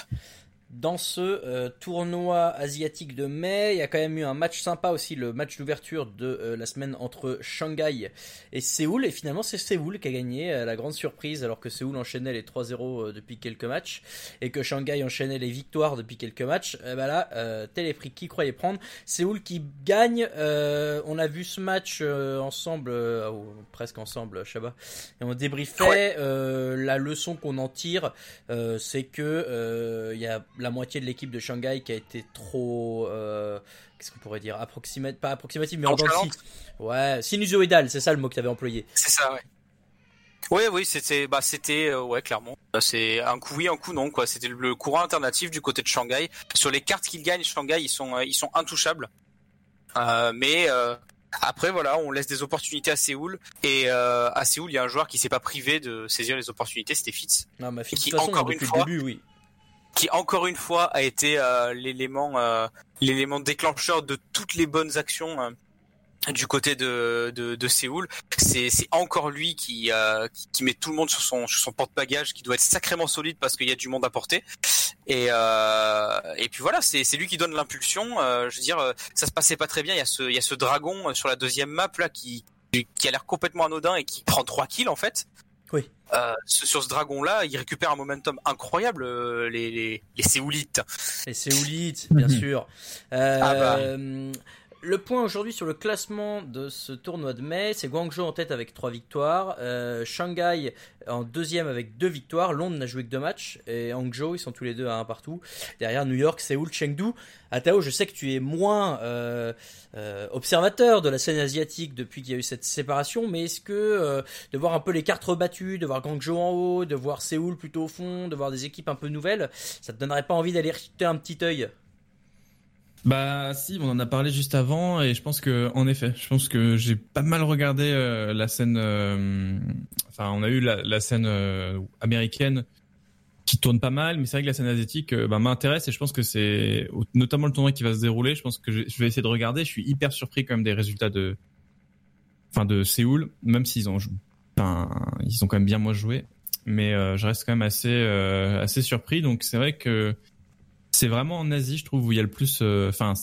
Dans ce euh, tournoi asiatique de mai, il y a quand même eu un match sympa aussi, le match d'ouverture de euh, la semaine entre Shanghai et Séoul. Et finalement, c'est Séoul qui a gagné, euh, la grande surprise, alors que Séoul enchaînait les 3-0 euh, depuis quelques matchs et que Shanghai enchaînait les victoires depuis quelques matchs. Et ben là, tel est pris qui croyait prendre. Séoul qui gagne. on a vu ce match ensemble, ou presque ensemble, Shaba, et on débriefait la leçon qu'on en tire c'est que il y a la moitié de l'équipe de Shanghai qui a été trop euh, qu'est-ce qu'on pourrait dire approximative pas approximative mais en de ouais sinusoïdal c'est ça le mot que tu avais employé C'est ça, ouais. Ouais, oui, c'était, bah, c'était, euh, ouais, clairement. Euh, C'est un coup oui, un coup non, quoi. C'était le, courant alternatif du côté de Shanghai. Sur les cartes qu'ils gagnent, Shanghai, ils sont, euh, ils sont intouchables. Euh, mais après, voilà, on laisse des opportunités à Séoul. Et à Séoul, il y a un joueur qui s'est pas privé de saisir les opportunités, c'était Fitz, non ma fille de Qui, toute façon encore depuis une le fois, début oui qui encore une fois a été euh, l'élément, euh, l'élément déclencheur de toutes les bonnes actions. euh, du côté de, de, Séoul, c'est encore lui qui, qui met tout le monde sur son sur son porte-bagages, qui doit être sacrément solide parce qu'il y a du monde à porter. Et et puis voilà, c'est lui qui donne l'impulsion. Je veux dire, ça se passait pas très bien. Il y a ce il y a ce dragon sur la deuxième map là qui qui a l'air complètement anodin et qui prend trois kills en fait. Oui. Euh, sur ce dragon là, il récupère un momentum incroyable euh, les les les Séoulites. et Séoulites bien Mhm. sûr Euh, Ah bah. Le point aujourd'hui sur le classement de ce tournoi de mai, c'est Guangzhou en tête avec trois victoires, euh, Shanghai en deuxième avec deux victoires, Londres n'a joué que deux matchs, et Hangzhou, ils sont tous les deux à un partout. Derrière New York, Séoul, Chengdu. Atao, je sais que tu es moins euh, euh, observateur de la scène asiatique depuis qu'il y a eu cette séparation, mais est-ce que de voir un peu les cartes rebattues, de voir Guangzhou en haut, de voir Séoul plutôt au fond, de voir des équipes un peu nouvelles, ça te donnerait pas envie d'aller jeter un petit œil? Bah si, on en a parlé juste avant et je pense que en effet, je pense que j'ai pas mal regardé euh, la scène. euh, enfin, on a eu la, scène euh, américaine qui tourne pas mal, mais c'est vrai que la scène asiatique bah, m'intéresse et je pense que c'est notamment le tournoi qui va se dérouler. Je pense que je, vais essayer de regarder. Je suis hyper surpris quand même des résultats de, enfin de Séoul, même s'ils ont, ils ont quand même bien moins joué, mais je reste quand même assez assez surpris. Donc c'est vrai que c'est vraiment en Asie, je trouve, où il y a le plus, euh, enfin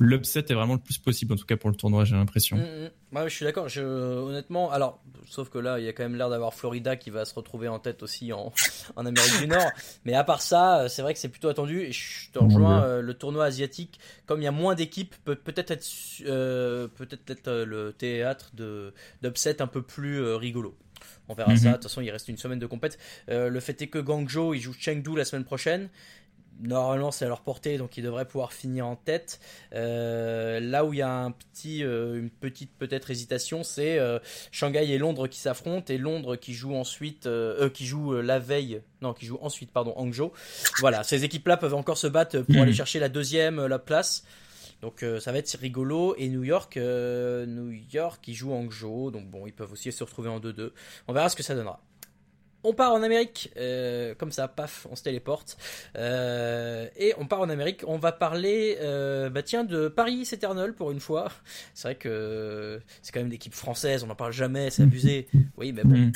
l'upset est vraiment le plus possible en tout cas pour le tournoi, j'ai l'impression. Mm, mm. Ouais, je suis d'accord. Je, honnêtement, alors, sauf que là, il y a quand même l'air d'avoir Florida qui va se retrouver en tête aussi en, en Amérique du Nord. Mais à part ça, euh, c'est vrai que c'est plutôt attendu. Et je te rejoins, euh, le tournoi asiatique, comme il y a moins d'équipes, peut peut-être être, euh, peut-être être euh, le théâtre de d'upset un peu plus euh, rigolo. On verra Mhm. ça. De toute façon, il reste une semaine de compète. Euh, le fait est que Guangzhou, il joue Chengdu la semaine prochaine. Normalement, c'est à leur portée, donc ils devraient pouvoir finir en tête. Euh, là où il y a un petit, euh, une petite peut-être hésitation, c'est euh, Shanghai et Londres qui s'affrontent et Londres qui joue ensuite, qui joue la veille, non, qui joue ensuite, pardon, Hangzhou. Voilà, ces équipes-là peuvent encore se battre pour Mhm. aller chercher la deuxième, la place. Donc ça va être rigolo. Et New York, New York, qui joue Hangzhou, donc bon, ils peuvent aussi se retrouver en 2-2. On verra ce que ça donnera. On part en Amérique, euh, comme ça, paf, on se téléporte. Euh, et on part en Amérique, on va parler, euh, bah tiens, de Paris Eternal pour une fois. C'est vrai que c'est quand même l'équipe française, on n'en parle jamais, c'est abusé. Oui, mais bon.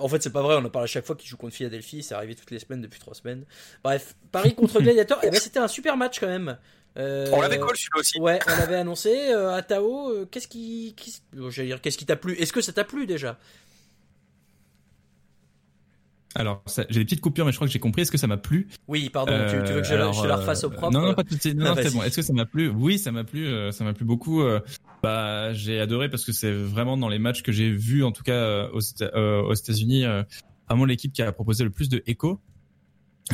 En fait, c'est pas vrai, on en parle à chaque fois qu'ils jouent contre Philadelphie, c'est arrivé toutes les semaines depuis trois semaines. Bref, Paris contre Gladiator, eh ben, c'était un super match quand même. Euh, On l'avait call celui-là aussi. Ouais, on l'avait annoncé. Euh, à Tao, euh, qu'est-ce qui, qu'est-ce- bon, dire, qu'est-ce qui t'a plu? Est-ce que ça t'a plu déjà? Alors j'ai des petites coupures, mais je crois que j'ai compris. Est-ce que ça m'a plu? Oui, pardon, tu, tu veux que je, Euh, la, je la alors, refasse au euh, propre? Non, non, pas de souci. Non, Ah, c'est bon. Est-ce que ça m'a plu? Oui, ça m'a plu. euh, ça m'a plu beaucoup. euh, bah, j'ai adoré parce que c'est vraiment dans les matchs que j'ai vus, en tout cas euh, aux, Éta- euh, aux États-Unis, euh, vraiment l'équipe qui a proposé le plus de écho,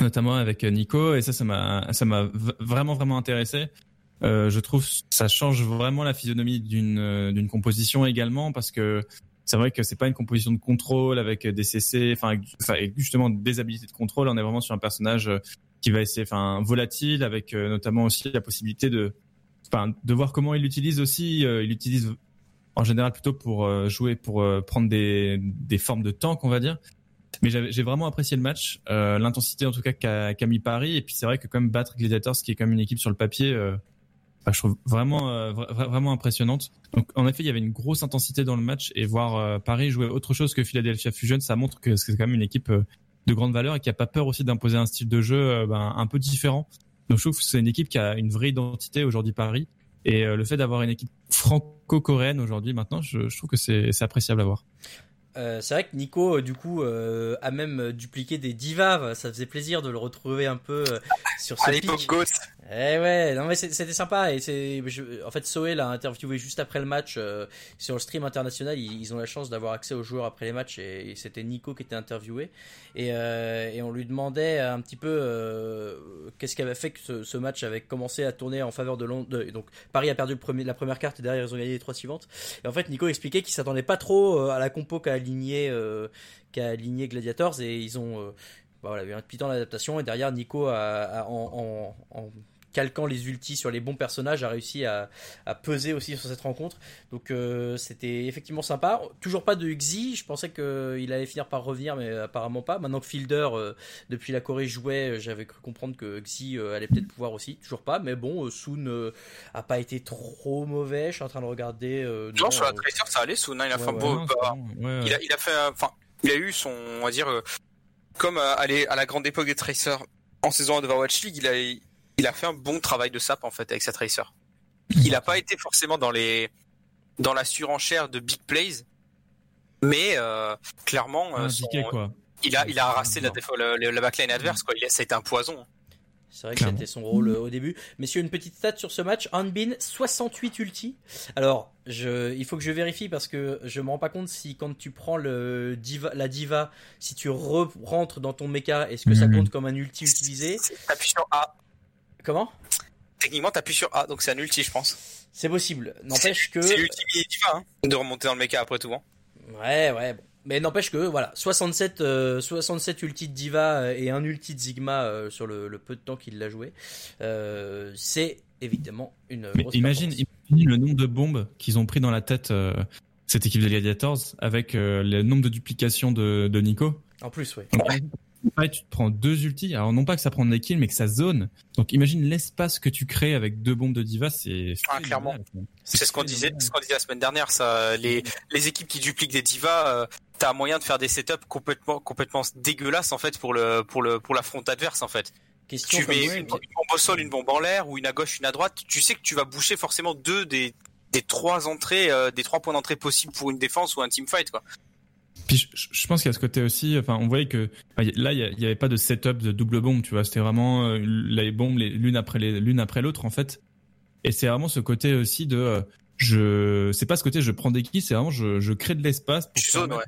notamment avec euh, Nico. Et ça, ça m'a, ça m'a vraiment, vraiment intéressé. Euh, je trouve que ça change vraiment la physionomie d'une euh, d'une composition également parce que c'est vrai que c'est pas une composition de contrôle avec des CC, enfin, justement des habilités de contrôle. On est vraiment sur un personnage euh, qui va essayer, enfin, volatile, avec euh, notamment aussi la possibilité de, enfin, de voir comment il l'utilise aussi. Euh, il l'utilise en général plutôt pour jouer, pour prendre des, des formes de tank, on va dire. Mais j'ai vraiment apprécié le match, l'intensité en tout cas qu'a qu'a mis Paris. Et puis c'est vrai que même battre Gladiators, qui est même une équipe sur le papier, bah, je trouve vraiment, euh, vra- vra- vraiment impressionnante. Donc en effet, il y avait une grosse intensité dans le match et voir euh, Paris jouer autre chose que Philadelphia Fusion, ça montre que c'est quand même une équipe euh, de grande valeur et qui a pas peur aussi d'imposer un style de jeu euh, ben, un peu différent. Donc je trouve que c'est une équipe qui a une vraie identité aujourd'hui Paris et le fait d'avoir une équipe franco-coréenne aujourd'hui maintenant, je, je trouve que c'est appréciable à voir. Euh, c'est vrai que Nico, euh, du coup, euh, a même euh, dupliqué des divas. Ça faisait plaisir de le retrouver un peu euh, sur ce pic. Ghost. Eh ouais, non mais c'était sympa et c'est, en fait, Soé l'a interviewé juste après le match euh, sur le stream international. Ils, ils ont la chance d'avoir accès aux joueurs après les matchs et, et c'était Nico qui était interviewé et, euh, et on lui demandait un petit peu euh, qu'est-ce qui avait fait que ce, ce match avait commencé à tourner en faveur de Londres. Donc Paris a perdu le premier, la première carte et derrière ils ont gagné les trois suivantes. Et en fait, Nico expliquait qu'il s'attendait pas trop à la compo qu'a aligné, euh, qu'a aligné Gladiators et ils ont euh, bah voilà, eu un petit temps d'adaptation et derrière Nico a, a- en, en- en calquant les ultis sur les bons personnages a réussi à, à peser aussi sur cette rencontre donc euh, c'était effectivement sympa toujours pas de Xi je pensais qu'il allait finir par revenir mais apparemment pas maintenant que Fielder euh, depuis la Corée jouait euh, j'avais cru comprendre que Xi euh, allait peut-être pouvoir aussi toujours pas mais bon euh, Soon euh, a pas été trop mauvais je suis en train de regarder euh, Non, sur la Tracer, ça allait. Souna, il a Ouais, fait un ouais, beau. Non, bah, ouais, il, a, il a fait. Enfin, il a eu son. On va dire. euh, comme euh, à, à la grande époque des Tracers en saison 1 de Overwatch League, il a, il a fait un bon travail de sap en fait avec sa Tracer. Il a pas été forcément dans les. Dans la surenchère de big plays. Mais euh, clairement, euh, son- indiqué quoi. il a, il a harassé la, la, la backline adverse. Quoi. Il a, ça a été un poison. C'est vrai que c'était son rôle euh, au début. Messieurs, une petite stat sur ce match. Hanbin, 68 ulti. Alors, je, il faut que je vérifie parce que je me rends pas compte si quand tu prends le diva, la diva, si tu re- rentres dans ton mecha, est-ce que ça Mhm. compte comme un ulti utilisé? T'appuies sur A. Comment? Techniquement, t'appuies sur A, donc c'est un ulti, je pense. C'est possible. N'empêche que... C'est l'ulti diva, hein, de remonter dans le mecha après tout. Hein. Ouais, ouais, bon. Mais n'empêche que, voilà, 67, euh, 67 ulti de Diva euh, et un ulti de Sigma euh, sur le, le peu de temps qu'il l'a joué, euh, c'est évidemment une Mais grosse imagine, le nombre de bombes qu'ils ont pris dans la tête euh, cette équipe de Gladiators avec euh, le nombre de duplications de, de Nico. En plus, ouais. Tu te prends deux ultis. Alors non pas que ça prenne des kills, mais que ça zone. Donc imagine l'espace que tu crées avec deux bombes de diva, c'est Ah, clairement. C'est ce qu'on disait, ce qu'on disait la semaine dernière. Ça, les, les équipes qui dupliquent des divas, euh, t'as moyen de faire des setups complètement, complètement dégueulasses en fait pour le, pour le, pour la fronte adverse en fait. Question Tu mets ouais, une bombe au sol, une bombe en l'air, ou une à gauche, une à droite. Tu sais que tu vas boucher forcément deux des, des trois entrées, euh, des trois points d'entrée possibles pour une défense ou un team fight quoi. Puis je, pense qu'il y a ce côté aussi, enfin on voyait que là il y a- il y avait pas de setup de double bombe, tu vois, c'était vraiment euh, les bombes l'une après l'une après l'autre en fait. Et c'est vraiment ce côté aussi de euh, je c'est pas ce côté je prends des kills, c'est vraiment je, je crée de l'espace pour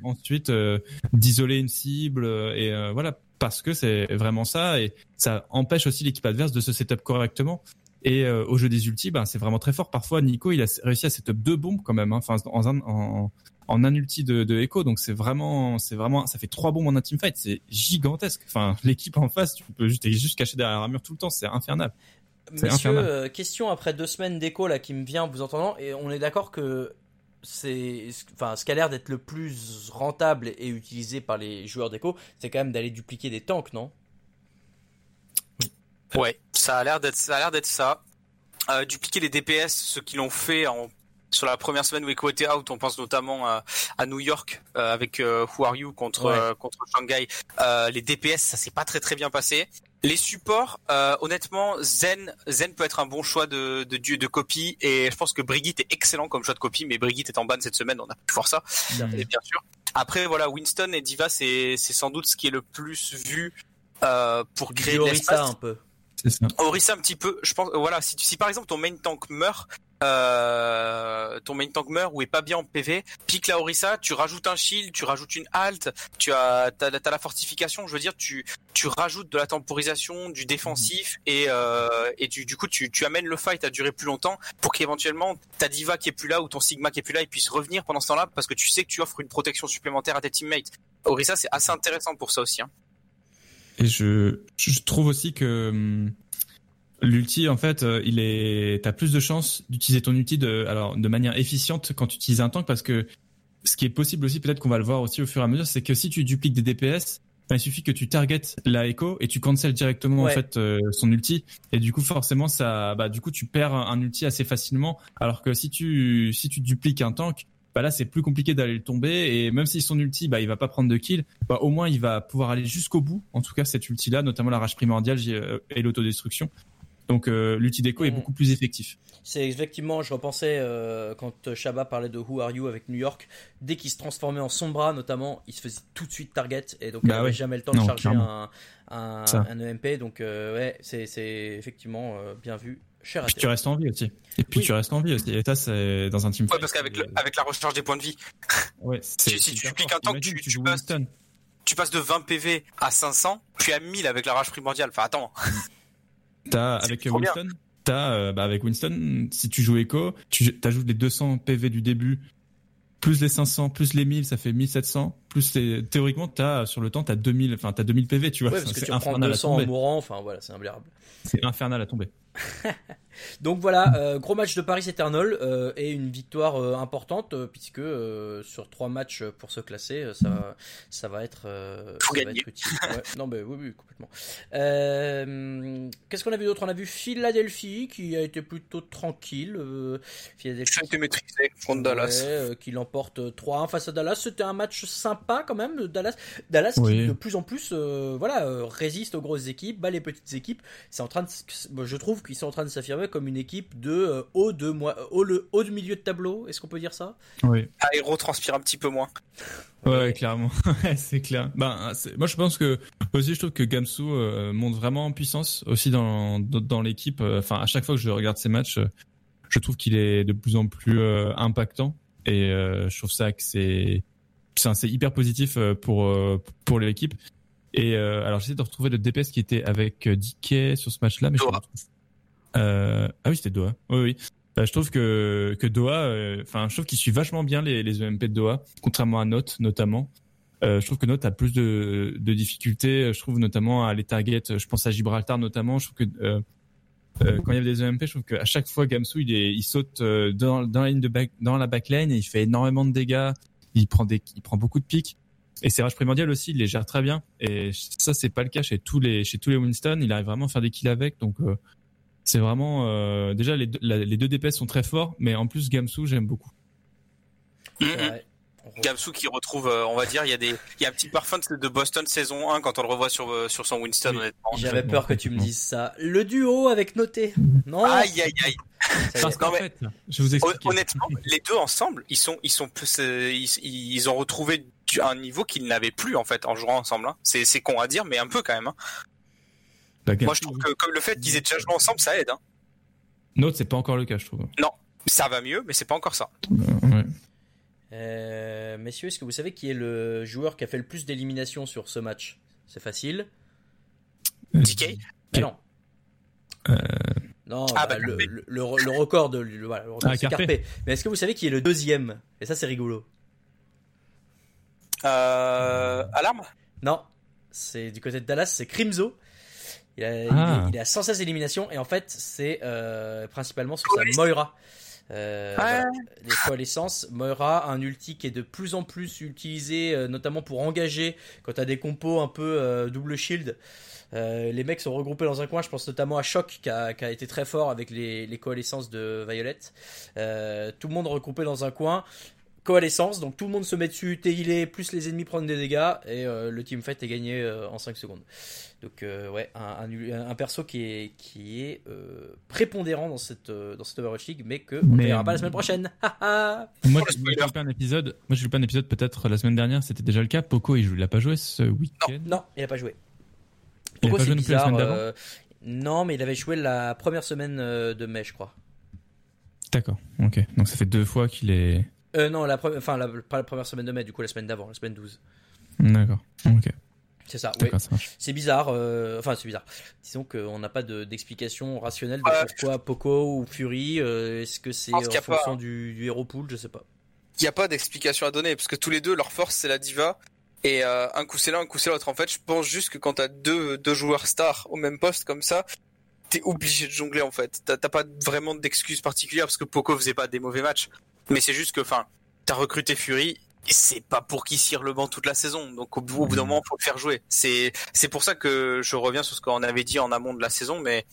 ensuite euh, d'isoler une cible euh, et euh, voilà parce que c'est vraiment ça et ça empêche aussi l'équipe adverse de se setup correctement. Et au jeu des ultis, ben, c'est vraiment très fort. Parfois, Nico, il a réussi à setup deux bombes quand même, hein, enfin en, un- en, en un ulti de, de Echo, donc c'est vraiment, c'est vraiment, ça fait trois bombes en un teamfight, c'est gigantesque. Enfin, l'équipe en face, tu peux juste, juste caché derrière l'armure tout le temps, c'est infernal. infernal. euh, question après deux semaines d'écho là qui me vient en vous entendant et on est d'accord que c'est enfin ce qui a l'air d'être le plus rentable et utilisé par les joueurs d'écho, c'est quand même d'aller dupliquer des tanks, non? Ouais, ça a l'air d'être ça. A l'air d'être ça. Euh, dupliquer les DPS, ceux qui l'ont fait en sur la première semaine où Echo était out, on pense notamment à, à New York euh, avec euh, Who Are You contre Ouais. euh, contre Shanghai. Euh, les DPS, ça s'est pas très très bien passé. Les supports, euh, honnêtement, Zen Zen peut être un bon choix de de, de, de copie et je pense que Brigitte est excellent comme choix de copie, mais Brigitte est en ban cette semaine, on a pu voir ça. Et bien sûr. Après, voilà, Winston et Diva, c'est c'est sans doute ce qui est le plus vu euh, pour créer de l'espace. un peu. Ça. Orisa un petit peu, je pense, voilà, si, si par exemple ton main tank meurt, euh, ton main tank meurt ou est pas bien en PV, pique la Orisa, tu rajoutes un shield, tu rajoutes une halte, tu as, t'as, t'as la fortification, je veux dire, tu, tu rajoutes de la temporisation, du défensif et, euh, et du, du coup tu, tu amènes le fight à durer plus longtemps pour qu'éventuellement ta diva qui est plus là ou ton sigma qui est plus là, il puisse revenir pendant ce temps-là parce que tu sais que tu offres une protection supplémentaire à tes teammates. Orisa c'est assez intéressant pour ça aussi. Hein. Et je, je trouve aussi que hum, l'ulti, en fait, euh, il est, t'as plus de chances d'utiliser ton ulti de, alors, de manière efficiente quand tu utilises un tank parce que ce qui est possible aussi, peut-être qu'on va le voir aussi au fur et à mesure, c'est que si tu dupliques des DPS, il suffit que tu targetes la echo et tu cancel directement Ouais. en fait euh, son ulti. Et du coup forcément ça bah du coup tu perds un ulti assez facilement. Alors que si tu si tu dupliques un tank bah là c'est plus compliqué d'aller le tomber. Et même si son ulti bah il va pas prendre de kill bah au moins il va pouvoir aller jusqu'au bout en tout cas cet ulti là notamment la rage primordiale euh, et l'autodestruction donc euh, l'ulti d'écho est Mhm. beaucoup plus effectif C'est effectivement, je repensais euh, quand Shaba parlait de Who Are You avec New York, dès qu'il se transformait en Sombra notamment, il se faisait tout de suite target et donc il Bah n'avait ouais. jamais le temps de charger un, un, Ça. un EMP. Donc euh, ouais, c'est c'est effectivement euh, bien vu. Cher puis tu restes en vie aussi et puis Oui. tu restes en vie aussi et ça c'est dans un team Ouais, parce qu'avec le, avec la recharge des points de vie, ouais, c'est- si c'est tu fort. un tank, tu- tu joues passes- tu passes de 20 PV à 500, puis à 1000 avec la rage primordiale. Enfin, attends. T'as avec. Winston, t'as euh, bah avec Winston, si tu joues Echo, tu t'ajoutes les 200 PV du début, plus les 500, plus les 1000, ça fait 1700. Plus les, théoriquement, t'as sur le temps, t'as 2000, enfin t'as 2000 PV, tu vois. Ouais, parce que c'est tu reprends infernal à 200 en tomber. mourant, enfin voilà, c'est imbérable. C'est infernal à tomber. Donc voilà, euh, gros match de Paris Eternal euh, et une victoire euh, importante puisque euh, sur trois matchs pour se classer, ça, va- ça va être, euh, Faut ça va gagner. être utile. Ouais, non, mais oui, oui, complètement. Euh, Qu'est-ce qu'on a vu d'autre? On a vu Philadelphie qui a été plutôt tranquille. euh, Philadelphie été maîtrisé contre Dallas. Ouais, euh, qui l'emporte 3-1 face à Dallas. C'était un match sympa quand même. de Dallas, Dallas qui Oui. de plus en plus, euh, voilà, euh, résiste aux grosses équipes, bat les petites équipes. C'est en train de, s- bon, je trouve qu'ils sont en train de s'affirmer comme une équipe de euh, haut de moi, haut le haut de milieu de tableau. Est-ce qu'on peut dire ça? Oui. Aéro transpire un petit peu moins. Ouais, ouais, clairement. C'est clair. Ben, moi, je pense que aussi, je trouve que Gamsu euh, monte vraiment en puissance aussi dans dans, dans l'équipe. Euh, Enfin, à chaque fois que je regarde ses matchs, euh, je trouve qu'il est de plus en plus euh, impactant et euh, je trouve ça que c'est c'est hyper positif euh, pour euh, pour l'équipe. Et euh, alors, j'essaie de retrouver le DPS qui était avec euh, DK sur ce match-là, mais je Doha. le retrouve. Euh, ah oui, c'était Doha. Oui, oui. Bah, je trouve que que Doha, euh, enfin, je trouve qu'il suit vachement bien les les EMP de Doha, contrairement à Note notamment. Euh, je trouve que Note a plus de, de difficultés. Je trouve notamment à les targets. Je pense à Gibraltar notamment. Je trouve que euh, euh, quand il y avait des EMP, je trouve qu'à chaque fois Gamsu il, est, il saute euh, dans, dans la ligne de back, dans la backline et il fait énormément de dégâts. Il prend des, il prend beaucoup de pics. Et ses rages primordiales aussi, il les gère très bien. Et ça, c'est pas le cas chez tous les chez tous les Winston. Il arrive vraiment à faire des kills avec. Donc euh, c'est vraiment euh, déjà les deux, la- les deux DPS sont très forts, mais en plus Gamsu, j'aime beaucoup. Mhm. re- Gamsu qui retrouve, euh, on va dire, il y a des, il y a un petit parfum de Boston saison 1 quand on le revoit sur, euh, sur son Winston, Oui. honnêtement. J'avais peur que tu me dises ça. Le duo avec Noté. Non. Aïe, aïe, aïe. Parce qu'en fait, je vous expliquer. Honnêtement, les deux ensemble, ils sont, ils sont, plus, ils, ils ont retrouvé un niveau qu'ils n'avaient plus en fait en jouant ensemble. hein. C'est, c'est con à dire, mais un peu quand même. hein. Moi, je trouve que comme le fait qu'ils aient déjà joué ensemble, ça aide. Hein. Note, c'est pas encore le cas, je trouve. Ça va mieux, mais c'est pas encore ça. Euh, ouais. Euh, messieurs, est-ce que vous savez qui est le joueur qui a fait le plus d'éliminations sur ce match? C'est facile. DK Mais non. Euh, Non, Ah, bah, bah, le, record de le, voilà, le record, Ah. Carpe. Mais est-ce que vous savez qui est le deuxième? Et ça, c'est rigolo. Euh, alarme? Non, c'est du côté de Dallas, c'est Crimzo. Il a, il Ah. est- il a 116 éliminations et en fait, c'est euh, principalement sur sa Coalescence. Moira. Euh, Ouais. voilà. Les coalescences, Moira, un ulti qui est de plus en plus utilisé, euh, notamment pour engager quand t'as des compos un peu euh, double shield. Euh, les mecs sont regroupés dans un coin, je pense notamment à Shock qui a, qui a été très fort avec les, les coalescences de Violet. Euh, tout le monde regroupé dans un coin. Coalescence, donc tout le monde se met dessus, t'es healé, plus les ennemis prennent des dégâts, et euh, le teamfight est gagné euh, en 5 secondes. Donc euh, ouais, un, un, un perso qui est, qui est euh, prépondérant dans cette, euh, dans cette Overwatch League, mais que on Mais- verra pas la semaine prochaine. Haha. Moi, j'ai loupé un épisode. Moi, j'ai loupé un épisode peut-être la semaine dernière. C'était déjà le cas. Poco, il, joue- il a pas joué ce week-end. non, il a pas joué. Il a pas joué non plus la semaine d'avant euh, non, mais il avait joué la première semaine de mai, je crois. D'accord. Ok. Donc ça fait deux fois qu'il est. Euh, non, la première, enfin, la, pas la première semaine de mai, du coup, la semaine d'avant, la semaine 12. D'accord. Ok. C'est ça, oui. C'est bizarre, euh, enfin c'est bizarre. Disons qu'on n'a pas de- d'explication rationnelle de pourquoi Poco ou Fury. euh, Est-ce que c'est en qu'il y a fonction pas- du, du hero pool Je sais pas. Il n'y a pas d'explication à donner parce que tous les deux, leur force c'est la diva. Et euh, un coup c'est l'un, un coup c'est l'autre. En fait, je pense juste que quand t'as deux, deux joueurs stars au même poste comme ça, t'es obligé de jongler en fait. T'as t'as pas vraiment d'excuses particulières parce que Poco faisait pas des mauvais matchs. Mais c'est juste que, enfin, t'as recruté Fury. et C'est pas pour qu'il cire le banc toute la saison. Donc au bout, d'un moment, faut le faire jouer. C'est c'est pour ça que je reviens sur ce qu'on avait dit en amont de la saison. Mais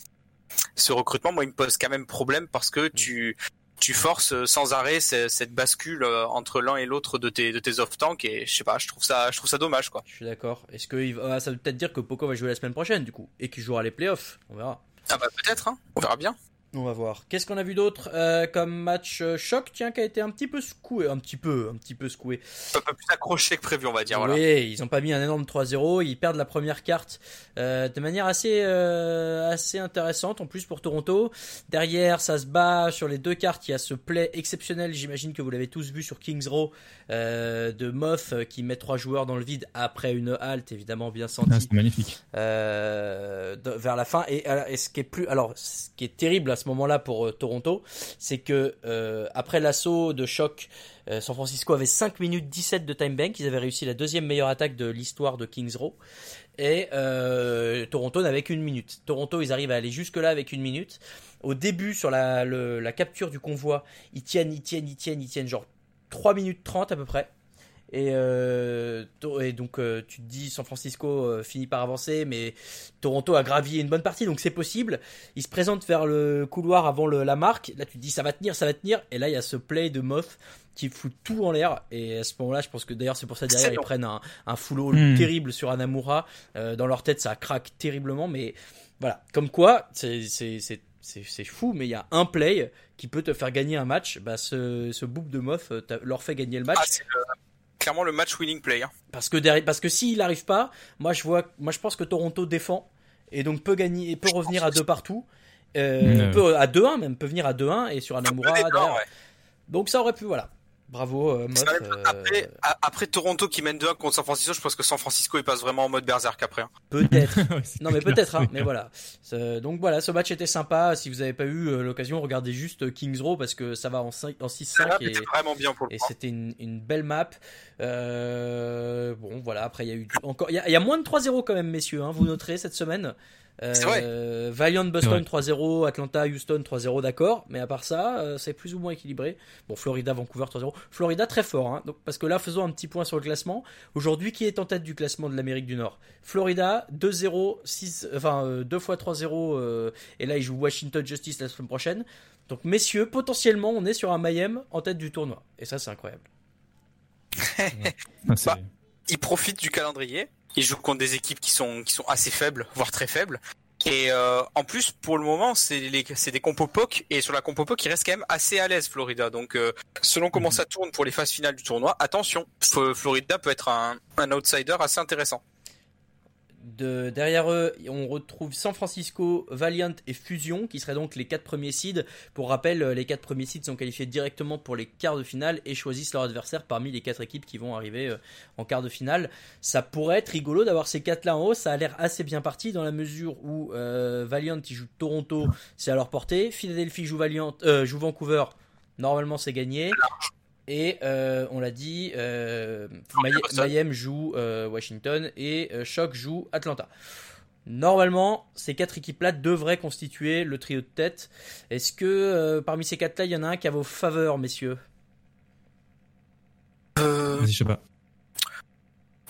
ce recrutement, moi, il me pose quand même problème parce que tu tu forces sans arrêt ce- cette bascule euh, entre l'un et l'autre de tes de tes off tank et je sais pas, je trouve ça je trouve ça dommage quoi. Je suis d'accord. Est-ce que va- ah, ça veut peut-être dire que Poco va jouer la semaine prochaine du coup et qu'il jouera les playoffs On verra. Ah bah peut-être hein, on verra bien. On va voir. Qu'est-ce qu'on a vu d'autre euh, comme match euh, choc Tiens, qui a été un petit peu secoué, un petit peu, un petit peu secoué. Un peu plus accroché que prévu, on va dire voilà. Oui, ils ont pas mis un énorme 3-0. Ils perdent la première carte euh, de manière assez euh, assez intéressante en plus pour Toronto. Derrière, ça se bat sur les deux cartes. Il y a ce play exceptionnel, j'imagine que vous l'avez tous vu sur Kings Row, euh, de Moth euh, qui met trois joueurs dans le vide après une halte évidemment bien Ah, sentie c'est magnifique. euh, de- vers la fin. Et, et ce qui est plus, alors, ce qui est terrible à ce moment-là pour euh, Toronto, c'est que euh, après l'assaut de choc, euh, San Francisco avait 5 minutes 17 de time bank. Ils avaient réussi la deuxième meilleure attaque de l'histoire de Kings Row. Et Toronto n'avait qu'une minute. Toronto, ils arrivent à aller jusque-là avec une minute. Au début, sur la, la capture du convoi, ils tiennent, ils tiennent, ils tiennent, ils tiennent genre 3 minutes 30 à peu près. Et, euh, et donc euh, tu te dis San Francisco euh, finit par avancer, mais Toronto a gravi une bonne partie, donc c'est possible. Il se présente vers le couloir avant le- la marque. Là tu te dis ça va tenir, ça va tenir. Et là il y a ce play de Moth qui fout tout en l'air. Et à ce moment-là, je pense que d'ailleurs c'est pour ça derrière ils prennent un, un full Hmm. terrible sur Anamura. Euh, dans leur tête ça craque terriblement, mais voilà. Comme quoi, c'est c'est- c'est- c'est c'est fou, mais il y a un play qui peut te faire gagner un match. Bah, ce, ce boop de Moth euh, leur fait gagner le match. Ah, clairement le match winning play. hein. Parce que derrière, parce que s'il n'arrive pas, moi je vois, moi je pense que Toronto défend et donc peut gagner, et peut Je revenir à deux partout, euh, peut à 2-1 même, peut venir à 2-1 et sur Anamura D'accord, derrière. ouais. Donc ça aurait pu, voilà. Bravo, euh, être- euh, Après, après Toronto qui mène 2-1 contre San Francisco, je pense que San Francisco il passe vraiment en mode berserk après. hein. peut-être. Ouais, Non mais peut-être, hein, mais voilà. Donc voilà, ce match était sympa. Si vous n'avez pas eu euh, l'occasion, regardez juste Kings Row parce que ça va en, 5 en 6-5 Ça et, c'était vraiment bien pour le et c'était une, une belle map. Euh, bon voilà, après il y a eu encore, il y y a moins de 3-0 quand même messieurs. Hein, vous noterez cette semaine. C'est vrai. Euh, Valiant Boston 3-0, Atlanta Houston 3-0, d'accord. Mais à part ça, euh, c'est plus ou moins équilibré. Bon, Florida Vancouver 3-0. Florida très fort, hein. Donc, parce que là, faisons un petit point sur le classement. Aujourd'hui, qui est en tête du classement de l'Amérique du Nord? Florida 2-0, 6, enfin euh, 2 fois 3-0. euh, et là, ils jouent Washington Justice la semaine prochaine. Donc, messieurs, potentiellement, on est sur un Miami en tête du tournoi. Et ça, c'est incroyable. Ah, Bah. Ils profitent du calendrier. Ils jouent contre des équipes qui sont qui sont assez faibles, voire très faibles. Et euh, en plus, pour le moment, c'est des compos POC et sur la compo POC, ils restent quand même assez à l'aise, Florida. Donc, euh, selon comment ça tourne pour les phases finales du tournoi, attention, Florida peut être un, un outsider assez intéressant. De, derrière eux, on retrouve San Francisco, Valiant et Fusion, qui seraient donc les quatre premiers seeds. Pour rappel, euh, les quatre premiers seeds sont qualifiés directement pour les quarts de finale et choisissent leur adversaire parmi les quatre équipes qui vont arriver euh, en quart de finale. Ça pourrait être rigolo d'avoir ces quatre-là en haut. Ça a l'air assez bien parti dans la mesure où euh, Valiant qui joue Toronto, c'est à leur portée. Philadelphie joue joue Vancouver. Normalement, c'est gagné. Et euh, on l'a dit, euh, joue euh, Washington et euh, Shock joue Atlanta. Normalement, ces quatre équipes-là devraient constituer le trio de tête. Est-ce que euh, parmi ces quatre-là, il y en a un qui a vos faveurs, messieurs? Euh, Vas-y, je sais pas.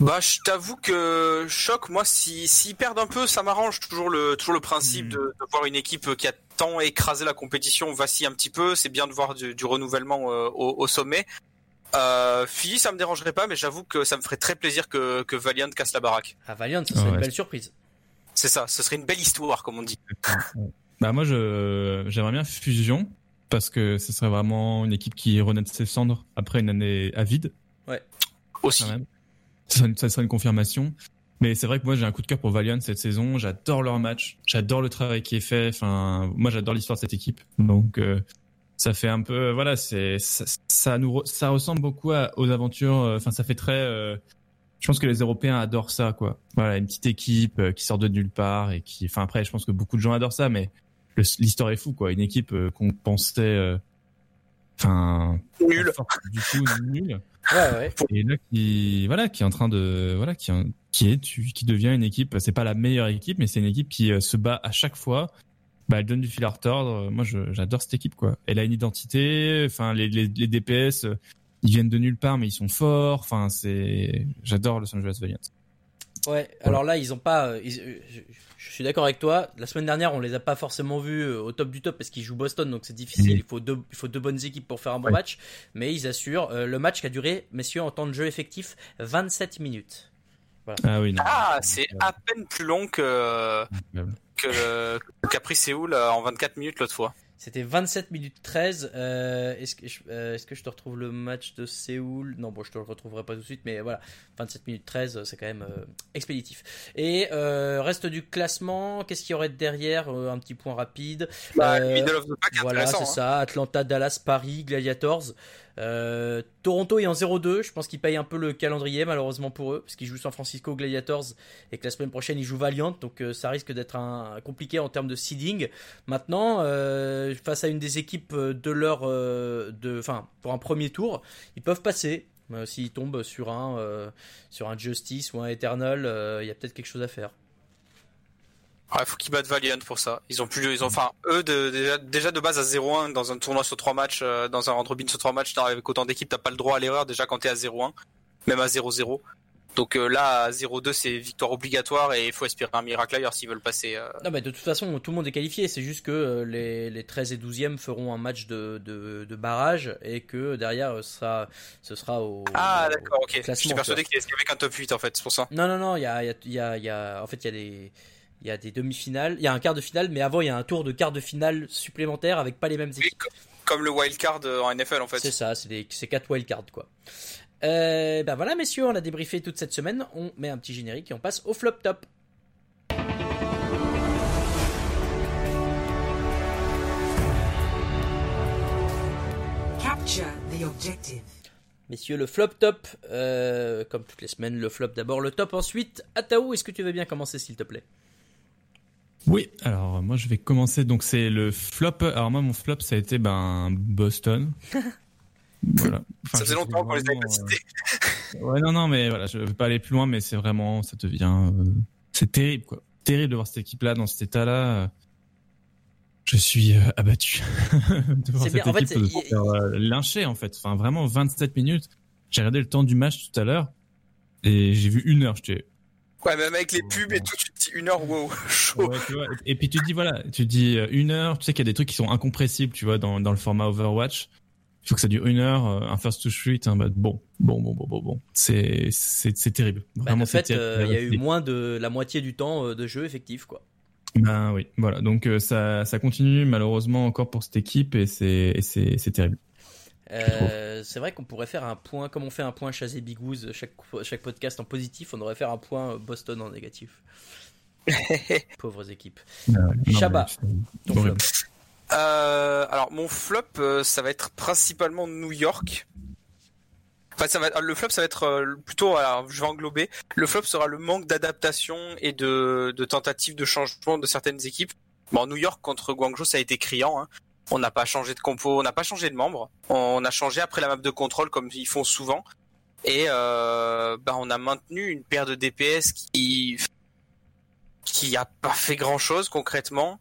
Bah, je t'avoue que choc, moi, si s'ils perdent un peu, ça m'arrange toujours le toujours le principe Mm. de, de voir une équipe qui a tant écrasé la compétition vacille un petit peu. C'est bien de voir du, du renouvellement euh, au, au sommet. Euh, Philly, ça me dérangerait pas, mais j'avoue que ça me ferait très plaisir que, que Valiant casse la baraque. Ah, Valiant, ça serait Ouais. une belle surprise. C'est ça, ce serait une belle histoire, comme on dit. Bah moi je j'aimerais bien Fusion parce que ce serait vraiment une équipe qui renaît de ses cendres après une année avide Aussi. quand même. Ça ça serait une confirmation. Mais c'est vrai que moi j'ai un coup de cœur pour Valiant cette saison. J'adore leur match, j'adore le travail qui est fait. Enfin, moi j'adore l'histoire de cette équipe. Donc euh, ça fait un peu voilà, c'est ça, ça nous ça ressemble beaucoup à- aux aventures. euh, Enfin, ça fait très. euh, je pense que les Européens adorent ça, quoi. Voilà, une petite équipe euh, qui sort de nulle part et qui. Enfin après, je pense que beaucoup de gens adorent ça, mais l'histoire est fou, quoi. Une équipe euh, qu'on pensait. euh, Enfin. Nul. pas forte Du tout nulle Ouais, ouais. et là qui voilà qui est en train de voilà qui qui est qui devient une équipe. C'est pas la meilleure équipe mais c'est une équipe qui euh, se bat à chaque fois. Bah elle donne du fil à retordre. Moi j'adore cette équipe quoi. Elle a une identité. Enfin les, les, les DPS euh, ils viennent de nulle part mais ils sont forts. Enfin c'est j'adore Los Angeles Valiant Ouais, alors là, ils ont pas. ils- euh, je, suis d'accord avec toi. La semaine dernière, on les a pas forcément vus euh, au top du top parce qu'ils jouent Boston, donc c'est difficile. Il faut deux, il faut deux bonnes équipes pour faire un bon Ouais. match. Mais ils assurent. Euh, le match qui a duré, messieurs, en temps de jeu effectif, 27 minutes. ah oui non. Ah, c'est à peine plus long que que Capri Séoul en 24 minutes l'autre fois. C'était 27 minutes 13. Euh, est-ce que je, euh, est-ce que je te retrouve le match de Séoul? Non, bon, je te le retrouverai pas tout de suite, mais voilà, 27 minutes 13, euh, c'est quand même euh, expéditif. Et euh, reste du classement, qu'est-ce qu'il y aurait derrière Euh, Un petit point rapide? Bah, Euh, middle of the pack, Voilà, c'est hein. ça. Atlanta, Dallas, Paris, Gladiators. Euh, Toronto est en 0-2. Je pense qu'ils payent un peu le calendrier, malheureusement pour eux, parce qu'ils jouent San Francisco Gladiators et que la semaine prochaine ils jouent Valiant. Donc euh, ça risque d'être compliqué en termes de seeding. Maintenant, euh, face à une des équipes de leur, de, enfin, pour un premier tour, ils peuvent passer. S'ils tombent sur un, sur un Justice ou un Eternal, il y a peut-être quelque chose à faire. Ouais, faut qu'ils battent Valiant pour ça. Ils ont plus, ils ont, enfin, eux, de, déjà, déjà de base à 0-1 dans un tournoi sur trois matchs, euh, dans un round robin sur trois matchs, avec autant d'équipes, t'as pas le droit à l'erreur déjà quand t'es à 0-1, même à 0-0. Donc euh, là, à 0-2, c'est victoire obligatoire et il faut espérer un miracle ailleurs s'ils veulent passer. euh. Non, mais de toute façon, tout le monde est qualifié. C'est juste que les, les 13 et 12e feront un match de, de, de barrage et que derrière, ce sera, ce sera au. Ah, d'accord, ok. classement, J'étais persuadé qu'il y avait qu'un top 8 en fait, c'est pour ça. Non, non, non, il y a, il y a- il y a- y a- en fait, il y a des, il y a des demi-finales, il y a un quart de finale, mais avant, il y a un tour de quart de finale supplémentaire avec pas les mêmes équipes. co- comme le wildcard euh, en NFL en fait. C'est ça, c'est des- c'est 4 wildcards, quoi. Euh, ben voilà, messieurs, on a débriefé toute cette semaine. On met un petit générique et on passe au flop top. Capture the objective. Messieurs, le flop top, euh, comme toutes les semaines, le flop d'abord, le top ensuite. Ataou, est-ce que tu veux bien commencer, s'il te plaît? Oui, alors moi je vais commencer. Donc c'est le flop. Alors moi mon flop ça a été ben Boston. voilà. Enfin, ça faisait je longtemps qu'on les avait pas cités. euh, Ouais non non mais voilà je vais pas aller plus loin mais c'est vraiment ça devient euh, c'est terrible quoi. terrible de voir cette équipe-là dans cet état-là. Je suis euh, abattu de voir cette bien. En fait, équipe se faire euh, lyncher en fait. Enfin vraiment 27 minutes. J'ai regardé le temps du match tout à l'heure et j'ai vu une heure. J'étais Ouais, même avec les pubs et tout, tu te dis une heure, wow, chaud. Ouais, tu vois, et puis tu te dis voilà, tu te dis euh, une heure. Tu sais qu'il y a des trucs qui sont incompressibles, tu vois, dans dans le format Overwatch. Il faut que ça dure une heure, euh, un first to shoot, un bah, bon, bon, bon, bon, bon, bon. C'est c'est c'est terrible. Bah, de fait, euh, il y a eu moins de la moitié du temps de jeu effectif, quoi. Ben oui, voilà. Donc euh, ça, ça continue malheureusement encore pour cette équipe et c'est, et c'est, c'est terrible. Euh, c'est vrai qu'on pourrait faire un point, comme on fait un point Chazé Bigouze chaque, chaque podcast en positif, on devrait faire un point Boston en négatif. Pauvres équipes. Shabba, Ton Horrible. flop. Euh, alors mon flop, euh, ça va être principalement New York. Enfin, ça va, le flop, ça va être euh, plutôt, alors, je vais englober. Le flop sera le manque d'adaptation et de, de tentatives de changement de certaines équipes. Bon, New York contre Guangzhou, ça a été criant. Hein. On n'a pas changé de compo, on n'a pas changé de membre. On a changé après la map de contrôle comme ils font souvent. Et euh, bah, on a maintenu une paire de DPS qui qui a pas fait grand chose concrètement.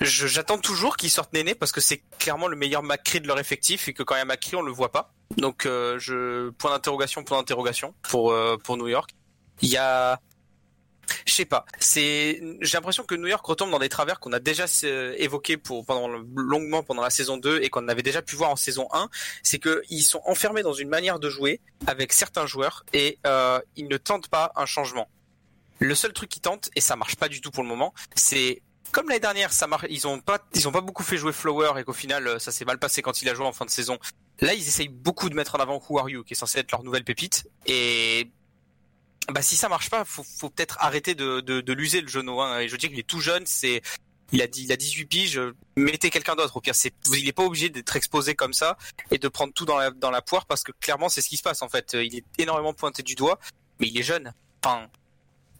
J'attends toujours qu'ils sortent Néné parce que c'est clairement le meilleur Macri de leur effectif et que quand il y a Macri on le voit pas. Donc euh, je point d'interrogation, point d'interrogation pour euh, pour New York. Il y a je sais pas, c'est j'ai l'impression que New York retombe dans des travers qu'on a déjà euh, évoqués pour pendant longuement pendant la saison 2 et qu'on avait déjà pu voir en saison 1, c'est que ils sont enfermés dans une manière de jouer avec certains joueurs et euh, ils ne tentent pas un changement. Le seul truc qu'ils tentent et ça marche pas du tout pour le moment, c'est comme l'année dernière, ça marche. Ils ont pas, ils ont pas beaucoup fait jouer Flower et qu'au final, euh, ça s'est mal passé quand il a joué en fin de saison. Là, ils essayent beaucoup de mettre en avant Who Are You, qui est censé être leur nouvelle pépite. Et bah si ça marche pas, faut, faut peut-être arrêter de, de, de l'user le genou. Hein. Et je dis qu'il est tout jeune, c'est il a dit, il a 18 piges. Mettez quelqu'un d'autre. Au pire, c'est, il est pas obligé d'être exposé comme ça et de prendre tout dans la dans la poire parce que clairement, c'est ce qui se passe en fait. Il est énormément pointé du doigt, mais il est jeune. Enfin,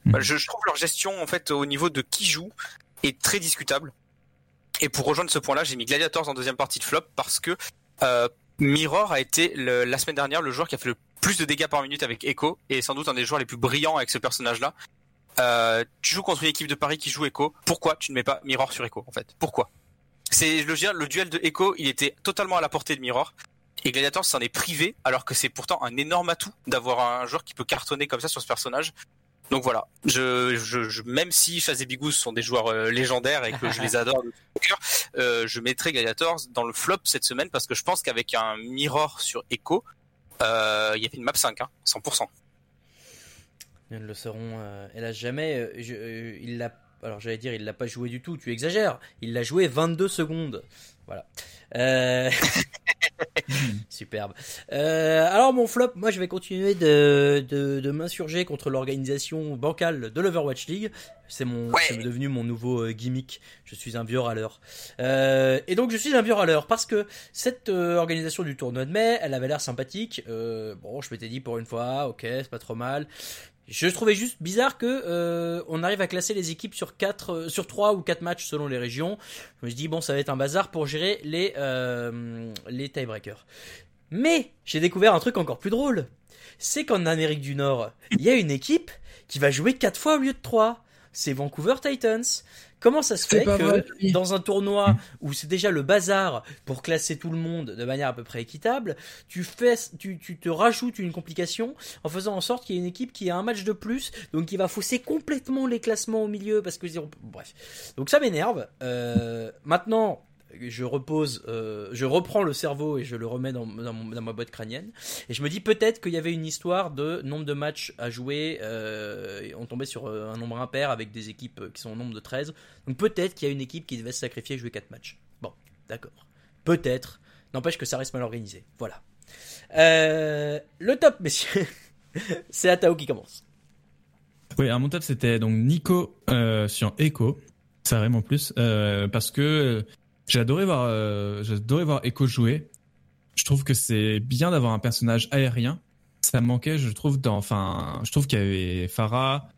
bah, je, je trouve leur gestion en fait au niveau de qui joue est très discutable. Et pour rejoindre ce point-là, j'ai mis Gladiators en deuxième partie de flop parce que euh, Mirror a été la semaine dernière le joueur qui a fait le plus de dégâts par minute avec Echo et sans doute un des joueurs les plus brillants avec ce personnage-là. Euh, tu joues contre une équipe de Paris qui joue Echo. Pourquoi tu ne mets pas Mirror sur Echo en fait? Pourquoi? C'est le, le duel de Echo, il était totalement à la portée de Mirror. Et Gladiators s'en est privé alors que c'est pourtant un énorme atout d'avoir un joueur qui peut cartonner comme ça sur ce personnage. Donc voilà, je, je, je- même si Chaz et Bigous sont des joueurs euh, légendaires et que je les adore de tout cœur, euh, je mettrai Gladiators dans le flop cette semaine parce que je pense qu'avec un Mirror sur Echo, euh, il y avait une map 5, hein, 100%. Ils ne le sauront, euh, hélas, jamais. Je- il l'a, alors j'allais dire, il l'a pas joué du tout, tu exagères. Il l'a joué 22 secondes. Voilà. Superbe. Euh, alors mon flop, moi je vais continuer de, de, de m'insurger contre l'organisation bancale de l'Overwatch League. C'est mon, Ouais. c'est devenu mon nouveau euh, gimmick. Je suis un vieux râleur. Euh, et donc je suis un vieux râleur parce que cette euh, organisation du tournoi de mai, elle avait l'air sympathique. Euh, bon, je m'étais dit pour une fois, ok, c'est pas trop mal. Je trouvais juste bizarre que euh, on arrive à classer les équipes sur quatre, euh, sur trois ou quatre matchs selon les régions. Je me suis dit bon, ça va être un bazar pour gérer les euh, les tiebreakers. Mais j'ai découvert un truc encore plus drôle. C'est qu'en Amérique du Nord, il y a une équipe qui va jouer quatre fois au lieu de trois. C'est Vancouver Titans. Comment ça se fait que vrai, dans un tournoi où c'est déjà le bazar pour classer tout le monde de manière à peu près équitable, tu fais, tu, tu te rajoutes une complication en faisant en sorte qu'il y ait une équipe qui a un match de plus, donc qui va fausser complètement les classements au milieu parce que bref. Donc ça m'énerve. Euh, maintenant, je repose, euh, je reprends le cerveau et je le remets dans, ma boîte crânienne. Et je me dis peut-être qu'il y avait une histoire de nombre de matchs à jouer. Euh, on tombait sur euh, un nombre impair avec des équipes qui sont au nombre de 13. Donc peut-être qu'il y a une équipe qui devait se sacrifier et jouer 4 matchs. Bon, d'accord. Peut-être. N'empêche que ça reste mal organisé. Voilà. Le top, messieurs. C'est Atao qui commence. Oui, à mon top, c'était donc Nico sur Echo. Ça rime en plus. parce que j'ai adoré voir, euh, j'ai voir Echo jouer. Je trouve que c'est bien d'avoir un personnage aérien. Ça manquait, je trouve, dans, enfin, je trouve qu'il y avait Farah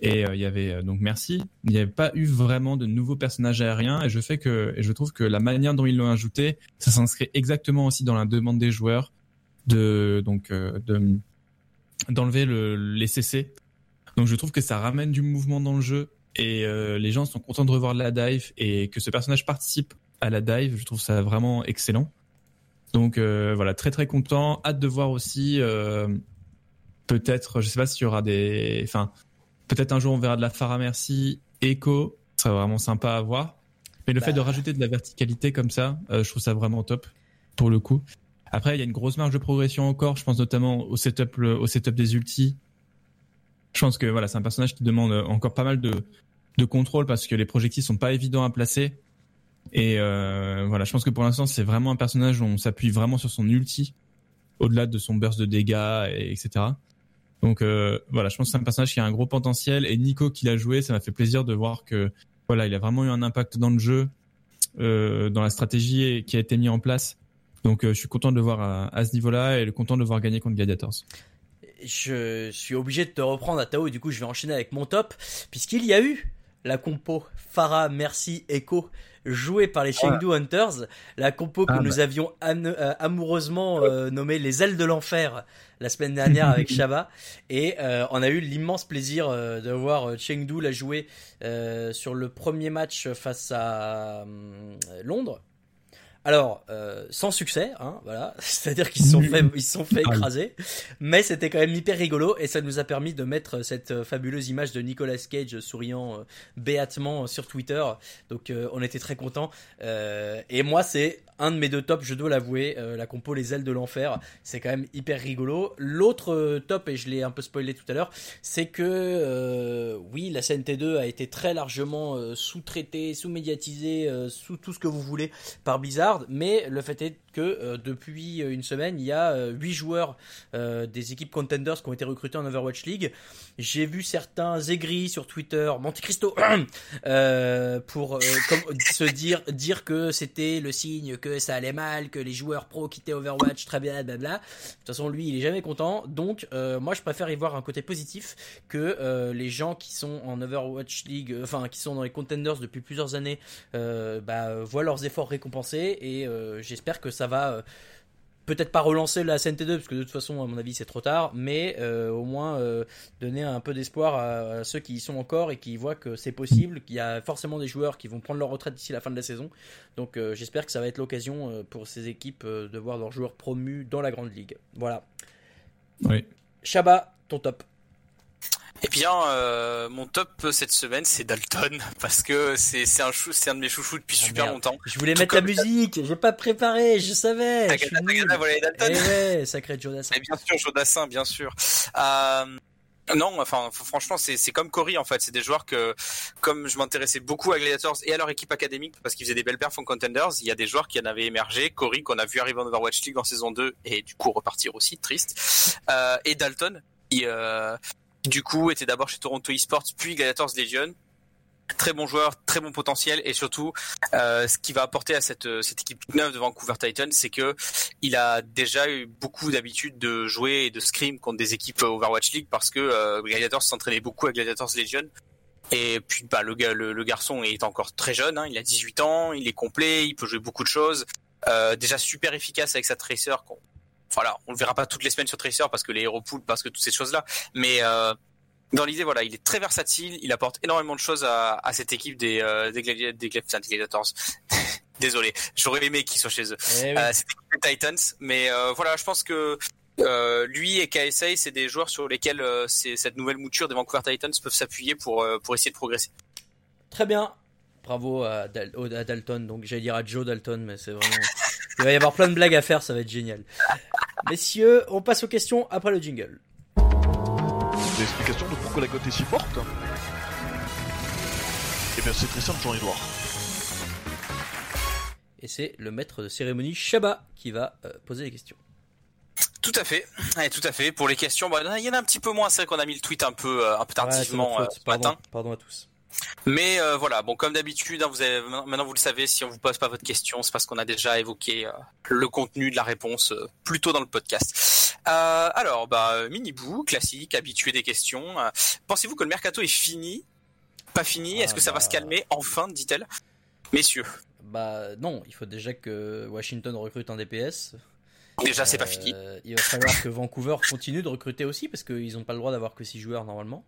et euh, il y avait euh, donc Merci. Il n'y avait pas eu vraiment de nouveaux personnages aériens et je fais que, et je trouve que la manière dont ils l'ont ajouté, ça s'inscrit exactement aussi dans la demande des joueurs de, donc, euh, de, d'enlever le, les CC donc je trouve que ça ramène du mouvement dans le jeu. et les gens sont contents de revoir la dive et que ce personnage participe à la dive. Je trouve ça vraiment excellent. Donc euh, voilà, très très content. Hâte de voir aussi euh, peut-être, je sais pas s'il y aura des, enfin peut-être un jour on verra de la Farah Merci, Echo, ce serait vraiment sympa à voir. Mais le Bah. fait de rajouter de la verticalité comme ça, euh, je trouve ça vraiment top pour le coup. Après, il y a une grosse marge de progression encore. Je pense notamment au setup, le- au setup des ultis. Je pense que voilà, c'est un personnage qui demande encore pas mal de, de contrôle parce que les projectiles sont pas évidents à placer. Et euh, voilà, je pense que pour l'instant, c'est vraiment un personnage où on s'appuie vraiment sur son ulti, au-delà de son burst de dégâts, et, etc. Donc euh, voilà, je pense que c'est un personnage qui a un gros potentiel. Et Nico qui l'a joué, ça m'a fait plaisir de voir que voilà, il a vraiment eu un impact dans le jeu, euh, dans la stratégie qui a été mis en place. Donc je suis content de le voir à, à ce niveau-là et content de le voir gagner contre Gladiators. Je suis obligé de te reprendre à Tao et du coup je vais enchaîner avec mon top puisqu'il y a eu la compo Farah, Merci, Echo jouée par les Chengdu Hunters, la compo que Ah, nous avions an- euh, amoureusement euh, nommée les ailes de l'enfer la semaine dernière avec Shaba. Et euh, on a eu l'immense plaisir euh, de voir Chengdu la jouer sur le premier match face à Londres. Alors, euh, sans succès, hein, voilà. C'est-à-dire qu'ils se sont fait, ils se sont fait Ah. écraser. Mais c'était quand même hyper rigolo et ça nous a permis de mettre cette euh, fabuleuse image de Nicolas Cage souriant euh, béatement sur Twitter. Donc, euh, on était très contents. Euh, et moi, c'est un de mes deux tops, je dois l'avouer, euh, la compo Les ailes de l'enfer. C'est quand même hyper rigolo. L'autre euh, top, et je l'ai un peu spoilé tout à l'heure, c'est que euh, oui, la CNT2 a été très largement euh, sous-traitée, sous-médiatisée, euh, sous tout ce que vous voulez par Blizzard, mais le fait est que euh, depuis une semaine, il y a euh, 8 joueurs euh, des équipes contenders qui ont été recrutés en Overwatch League. J'ai vu certains aigris sur Twitter, Monte Cristo, euh, pour euh, se dire dire que c'était le signe que ça allait mal, que les joueurs pro quittaient Overwatch, très bien, blabla. De toute façon, lui, il est jamais content. Donc, euh, moi, je préfère y voir un côté positif que euh, les gens qui sont en Overwatch League, euh, enfin, qui sont dans les contenders depuis plusieurs années, euh, bah, voient leurs efforts récompensés. Et euh, j'espère que ça va. euh, Peut-être pas relancer la CNT2 parce que de toute façon à mon avis c'est trop tard, mais euh, au moins euh, donner un peu d'espoir à, à ceux qui y sont encore et qui voient que c'est possible, qu'il y a forcément des joueurs qui vont prendre leur retraite d'ici la fin de la saison. Donc euh, j'espère que ça va être l'occasion pour ces équipes de voir leurs joueurs promus dans la grande ligue. Voilà. Oui. Shaba, ton top. Eh bien, euh, mon top cette semaine, c'est Dalton, parce que c'est c'est un, chou- c'est un de mes chouchous depuis Ah, super merde. longtemps. Je voulais Tout mettre la musique, j'ai pas préparé, je savais. Tagada, voilà Dalton. Eh ouais, sacré Jonas. Et bien sûr, Jodassin, bien sûr. Euh, non, enfin, franchement, c'est c'est comme Cory en fait. C'est des joueurs que, comme je m'intéressais beaucoup à Gladiators et à leur équipe académique parce qu'ils faisaient des belles perfs en Contenders, il y a des joueurs qui en avaient émergé. Cory qu'on a vu arriver en Overwatch League en saison 2 et du coup repartir aussi, triste. Euh, et Dalton, qui euh, du coup était d'abord chez Toronto Esports puis Gladiators Legion. Très bon joueur, très bon potentiel et surtout euh, ce qui va apporter à cette, cette équipe neuve de Vancouver Titans, c'est que il a déjà eu beaucoup d'habitude de jouer et de scrim contre des équipes Overwatch League parce que euh, Gladiators s'entraînait beaucoup à Gladiators Legion. Et puis bah, le, le, garçon est encore très jeune, hein, il a 18 ans, il est complet, il peut jouer beaucoup de choses. Euh, déjà super efficace avec sa Tracer. Voilà, on le verra pas toutes les semaines sur Tracer parce que les héros pool, parce que toutes ces choses-là. Mais euh, dans l'idée, voilà, il est très versatile, il apporte énormément de choses à, à cette équipe des, euh, des, Gladi- des, des Gladiators. Désolé, j'aurais aimé qu'ils soient chez eux. Eh oui. Euh, les Titans, mais euh, voilà, je pense que euh, lui et KSA, c'est des joueurs sur lesquels euh, c'est cette nouvelle mouture des Vancouver Titans peuvent s'appuyer pour euh, pour essayer de progresser. Très bien. Bravo à, Dal- à Dalton. Donc j'allais dire à Joe Dalton, mais c'est vraiment. Il va y avoir plein de blagues à faire, ça va être génial. Messieurs, on passe aux questions après le jingle. Des explications de pourquoi la cote est si forte Eh bien c'est très simple Jean Edouard. Et c'est le maître de cérémonie Shaba qui va euh, poser les questions. Tout à fait, ouais, tout à fait. Pour les questions, bah, il y en a un petit peu moins. C'est vrai qu'on a mis le tweet un peu euh, un peu Ouais, tardivement euh, faute. ce pardon, matin. pardon à tous. Mais euh, voilà, bon comme d'habitude, hein, vous avez maintenant vous le savez, si on vous pose pas votre question, c'est parce qu'on a déjà évoqué euh, le contenu de la réponse euh, plus tôt dans le podcast. Euh, alors, bah mini boo, classique, habitué des questions. Pensez-vous que le mercato est fini? Pas fini? Est-ce Ah, que ça va bah. se calmer enfin, dit-elle? Messieurs, Bah non, il faut déjà que Washington recrute un DPS. déjà c'est pas fini. Il va falloir que Vancouver continue de recruter aussi parce qu'ils n'ont pas le droit d'avoir que 6 joueurs normalement.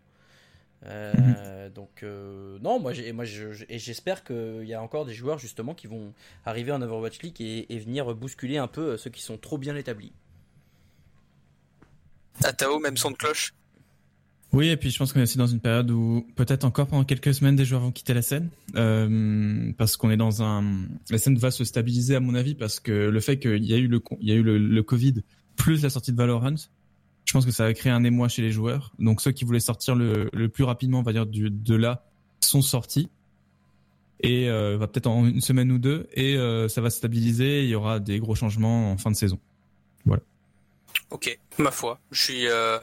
Euh, Donc euh, non, moi, j'espère qu'il y a encore des joueurs justement qui vont arriver en Overwatch League et, et venir bousculer un peu euh, ceux qui sont trop bien établis. Atao, même son de cloche. Oui, et puis je pense qu'on est aussi dans une période où peut-être encore pendant quelques semaines des joueurs vont quitter la scène, euh, parce qu'on est dans un, la scène va se stabiliser à mon avis, parce que le fait qu'il y a eu le, il y a eu le, le Covid plus la sortie de Valorant, je pense que ça a créé un émoi chez les joueurs. Donc ceux qui voulaient sortir le, le plus rapidement, on va dire du, de là, sont sortis. Et euh, va peut-être en une semaine ou deux, et euh, ça va se stabiliser. Il y aura des gros changements en fin de saison. Ok, ma foi. Je suis, euh,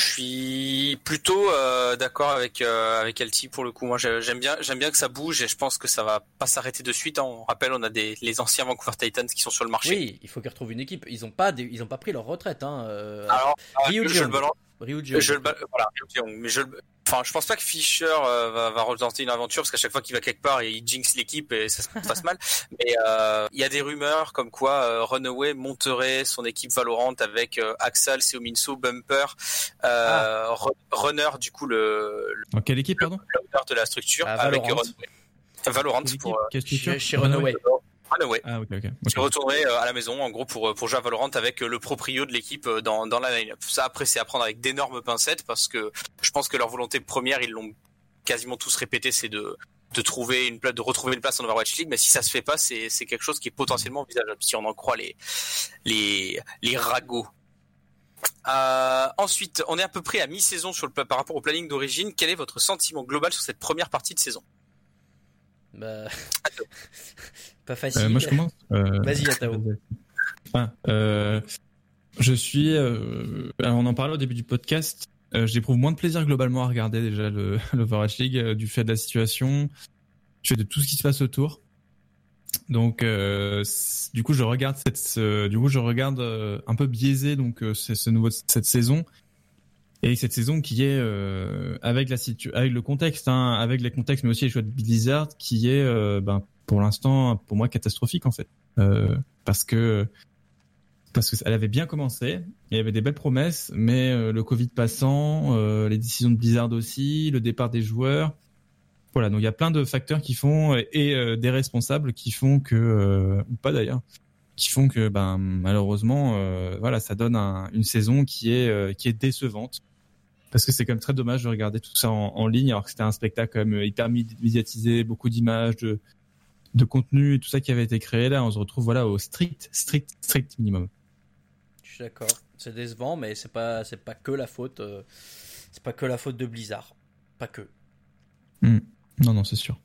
je suis plutôt euh, d'accord avec euh, avec LT pour le coup. Moi, j'ai- j'aime bien, j'aime bien que ça bouge et je pense que ça va pas s'arrêter de suite. hein. On rappelle, on a des les anciens Vancouver Titans qui sont sur le marché. Oui, il faut qu'ils retrouvent une équipe. Ils ont pas, des- ils ont pas pris leur retraite. Hein. euh, Alors, Ryu je, je le balance. Ryu Je, le voilà, mais je, le- enfin, je pense pas que Fischer euh, va, va retenter une aventure parce qu'à chaque fois qu'il va quelque part, il jinx l'équipe et ça se passe mal. Mais euh, il y a des rumeurs comme quoi euh, Runaway monterait son équipe Valorant avec euh, Axel, Seominso, Bumper, euh, Ah. Ru- Runner, du coup le, le Dans quelle équipe, pardon? leader de la structure Ah, avec Valorant. Runaway. Valorant pour euh, Chez, chez Runaway. Runaway. Ah ok ok. Qui Ok. retournerait euh, à la maison en gros pour pour jouer à Valorant avec euh, le proprio de l'équipe euh, dans dans la line-up. Ça après c'est à prendre avec d'énormes pincettes parce que je pense que leur volonté première ils l'ont quasiment tous répété c'est de de trouver une place de retrouver une place en Overwatch League mais si ça se fait pas c'est c'est quelque chose qui est potentiellement envisageable si on en croit les les les ragots. Euh, ensuite, on est à peu près à mi-saison sur le par rapport au planning d'origine. Quel est votre sentiment global sur cette première partie de saison? Bah, pas facile. Euh, moi je commence. Euh, Vas-y, Atao. Ah, euh, je suis. euh, alors on en parlait au début du podcast. Euh, J'éprouve moins de plaisir globalement à regarder déjà le l'Overwatch League euh, du fait de la situation, du fait de tout ce qui se passe autour. Donc euh, du coup je regarde cette ce- du coup je regarde euh, un peu biaisé donc euh, c'est ce nouveau cette saison et cette saison qui est euh, avec la situ avec le contexte hein, avec les contextes mais aussi les choix de Blizzard qui est euh, ben pour l'instant pour moi catastrophique en fait. Euh, parce que parce que elle avait bien commencé, il y avait des belles promesses, mais euh, le Covid passant, euh, les décisions de Blizzard aussi, le départ des joueurs, voilà, donc il y a plein de facteurs qui font et, des responsables qui font que ou pas d'ailleurs, qui font que ben malheureusement voilà, ça donne un- une saison qui est qui est décevante. Parce que c'est quand même très dommage de regarder tout ça en, ligne alors que c'était un spectacle quand même hyper mé- médiatisé, beaucoup d'images, de de contenu et tout ça qui avait été créé là, on se retrouve voilà au strict strict strict minimum. Je suis d'accord. C'est décevant, mais c'est pas, c'est pas que la faute. euh, c'est pas que la faute de Blizzard. Pas que. Non, non, c'est sûr.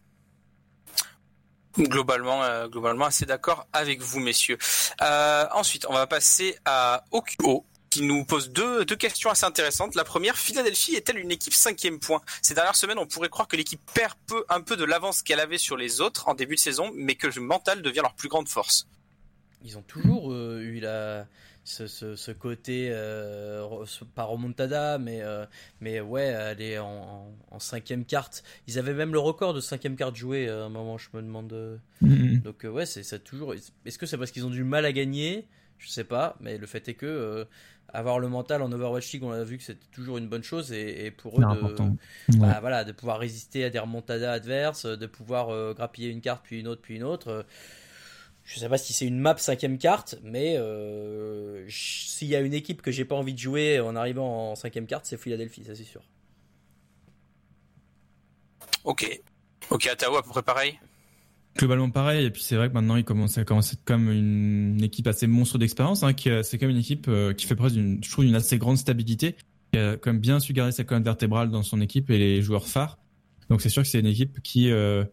Globalement, euh, globalement assez d'accord avec vous, messieurs. Euh, ensuite, on va passer à OQO qui nous pose deux, deux questions assez intéressantes. La première, Philadelphie est-elle une équipe cinquième point? Ces dernières semaines, on pourrait croire que l'équipe perd peu, un peu de l'avance qu'elle avait sur les autres en début de saison, mais que le mental devient leur plus grande force. Ils ont toujours euh, eu la, ce, ce, ce côté, euh, pas remontada, mais, euh, mais ouais, aller en, en, en cinquième carte. Ils avaient même le record de cinquième carte jouée à un moment, je me demande. euh. Donc euh, ouais, c'est ça toujours. Est-ce que c'est parce qu'ils ont du mal à gagner? Je sais pas, mais le fait est que euh, avoir le mental en Overwatch League, on a vu que c'était toujours une bonne chose et, et pour eux de, bah, Ouais. voilà, de pouvoir résister à des remontadas adverses, de pouvoir euh, grappiller une carte puis une autre puis une autre. euh, je sais pas si c'est une map cinquième carte, mais euh, s'il y a une équipe que j'ai pas envie de jouer en arrivant en cinquième carte, c'est Philadelphie, ça c'est sûr. Ok. Ok, Atao, à peu près pareil. Globalement pareil, et puis c'est vrai que maintenant il commence à commencer comme une équipe assez monstre d'expérience, hein, a- c'est comme une équipe euh, qui fait preuve d'une, je trouve, d'une assez grande stabilité, qui a quand même bien su garder sa colonne vertébrale dans son équipe et les joueurs phares. Donc c'est sûr que c'est une équipe qui euh,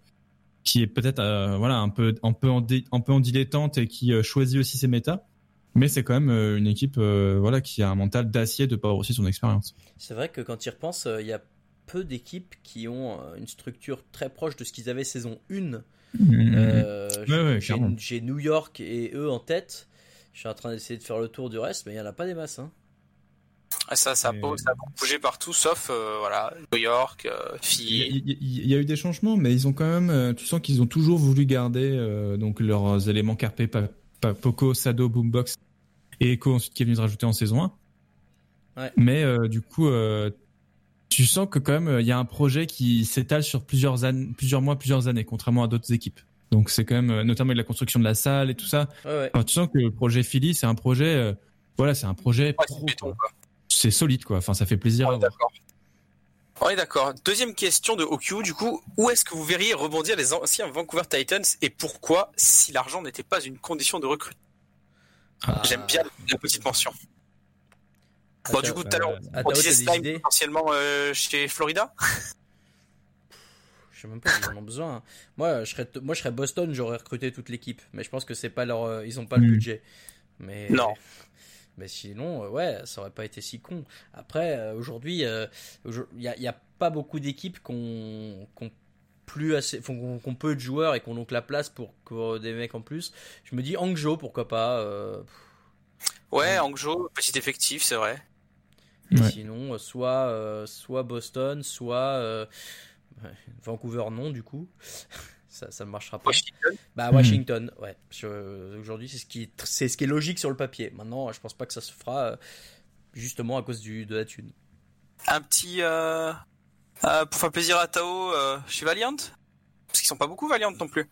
qui est peut-être euh, voilà un peu un peu en, un peu en dilettante et qui euh, choisit aussi ses méta, mais c'est quand même euh, une équipe euh, voilà qui a un mental d'acier de par aussi son expérience. C'est vrai que quand ils repensent, euh, il y a peu d'équipes qui ont euh, une structure très proche de ce qu'ils avaient saison 1. Euh, Ouais, ouais, j'ai- clairement. j'ai New York et eux en tête. Je suis en train d'essayer de faire le tour du reste, mais il y en a pas des masses. Hein. Ah, Ça, ça, a Et- beau- ça a bougé partout, sauf euh, voilà, New York, euh, Il Philly. y, a- il y a- il y a eu des changements, mais ils ont quand même. euh, Tu sens qu'ils ont toujours voulu garder euh, donc leurs éléments carpés, Poco, Sado, Boombox et Echo ensuite qui est venu se rajouter en saison 1. Ouais. Mais euh, du coup, euh, tu sens que quand même euh, il y a un projet qui s'étale sur plusieurs années, plusieurs mois, plusieurs années, contrairement à d'autres équipes. Donc c'est quand même euh, notamment avec la construction de la salle et tout ça. Ouais, ouais. Enfin, tu sens que le projet Philly, c'est un projet, euh, voilà, c'est un projet Ouais, c'est solide quoi. Enfin, ça fait plaisir. On à est voir. d'accord. On est d'accord. Deuxième question de OQ, du coup, où est-ce que vous verriez rebondir les anciens Vancouver Titans et pourquoi si l'argent n'était pas une condition de recrutement Ah. J'aime bien la petite mention. Bon, du coup, tout à l'heure, Ah, on disait Slime idées potentiellement euh, chez Florida? Je sais même pas s'ils en ont besoin. Moi, je serais, moi, je serais Boston, j'aurais recruté toute l'équipe. Mais je pense que c'est pas leur, euh, ils ont pas le Mm. budget. Mais Non. Mais sinon, euh, ouais, ça aurait pas été si con. Après, euh, aujourd'hui, euh, aujourd- il y, a, il y a pas beaucoup d'équipes qu'on qu'on plus assez, enfin, qu'on qu'on peu de joueurs et qu'on donc la place pour, pour des mecs en plus. Je me dis Hangzhou, pourquoi pas. euh, Ouais, Angjo, petit effectif, c'est vrai. Et Ouais. Sinon, euh, soit, euh, soit Boston, soit euh, Vancouver, non, du coup. ça, ça ne marchera pas. Washington. Bah. Washington, ouais. Aujourd'hui, c'est ce qui est, c'est ce qui est logique sur le papier. Maintenant, je pense pas que ça se fera euh, justement à cause du, de la thune. Un petit. Euh, euh, pour faire plaisir à Tao euh, chez Valiant? Parce qu'ils sont pas beaucoup Valiant non plus.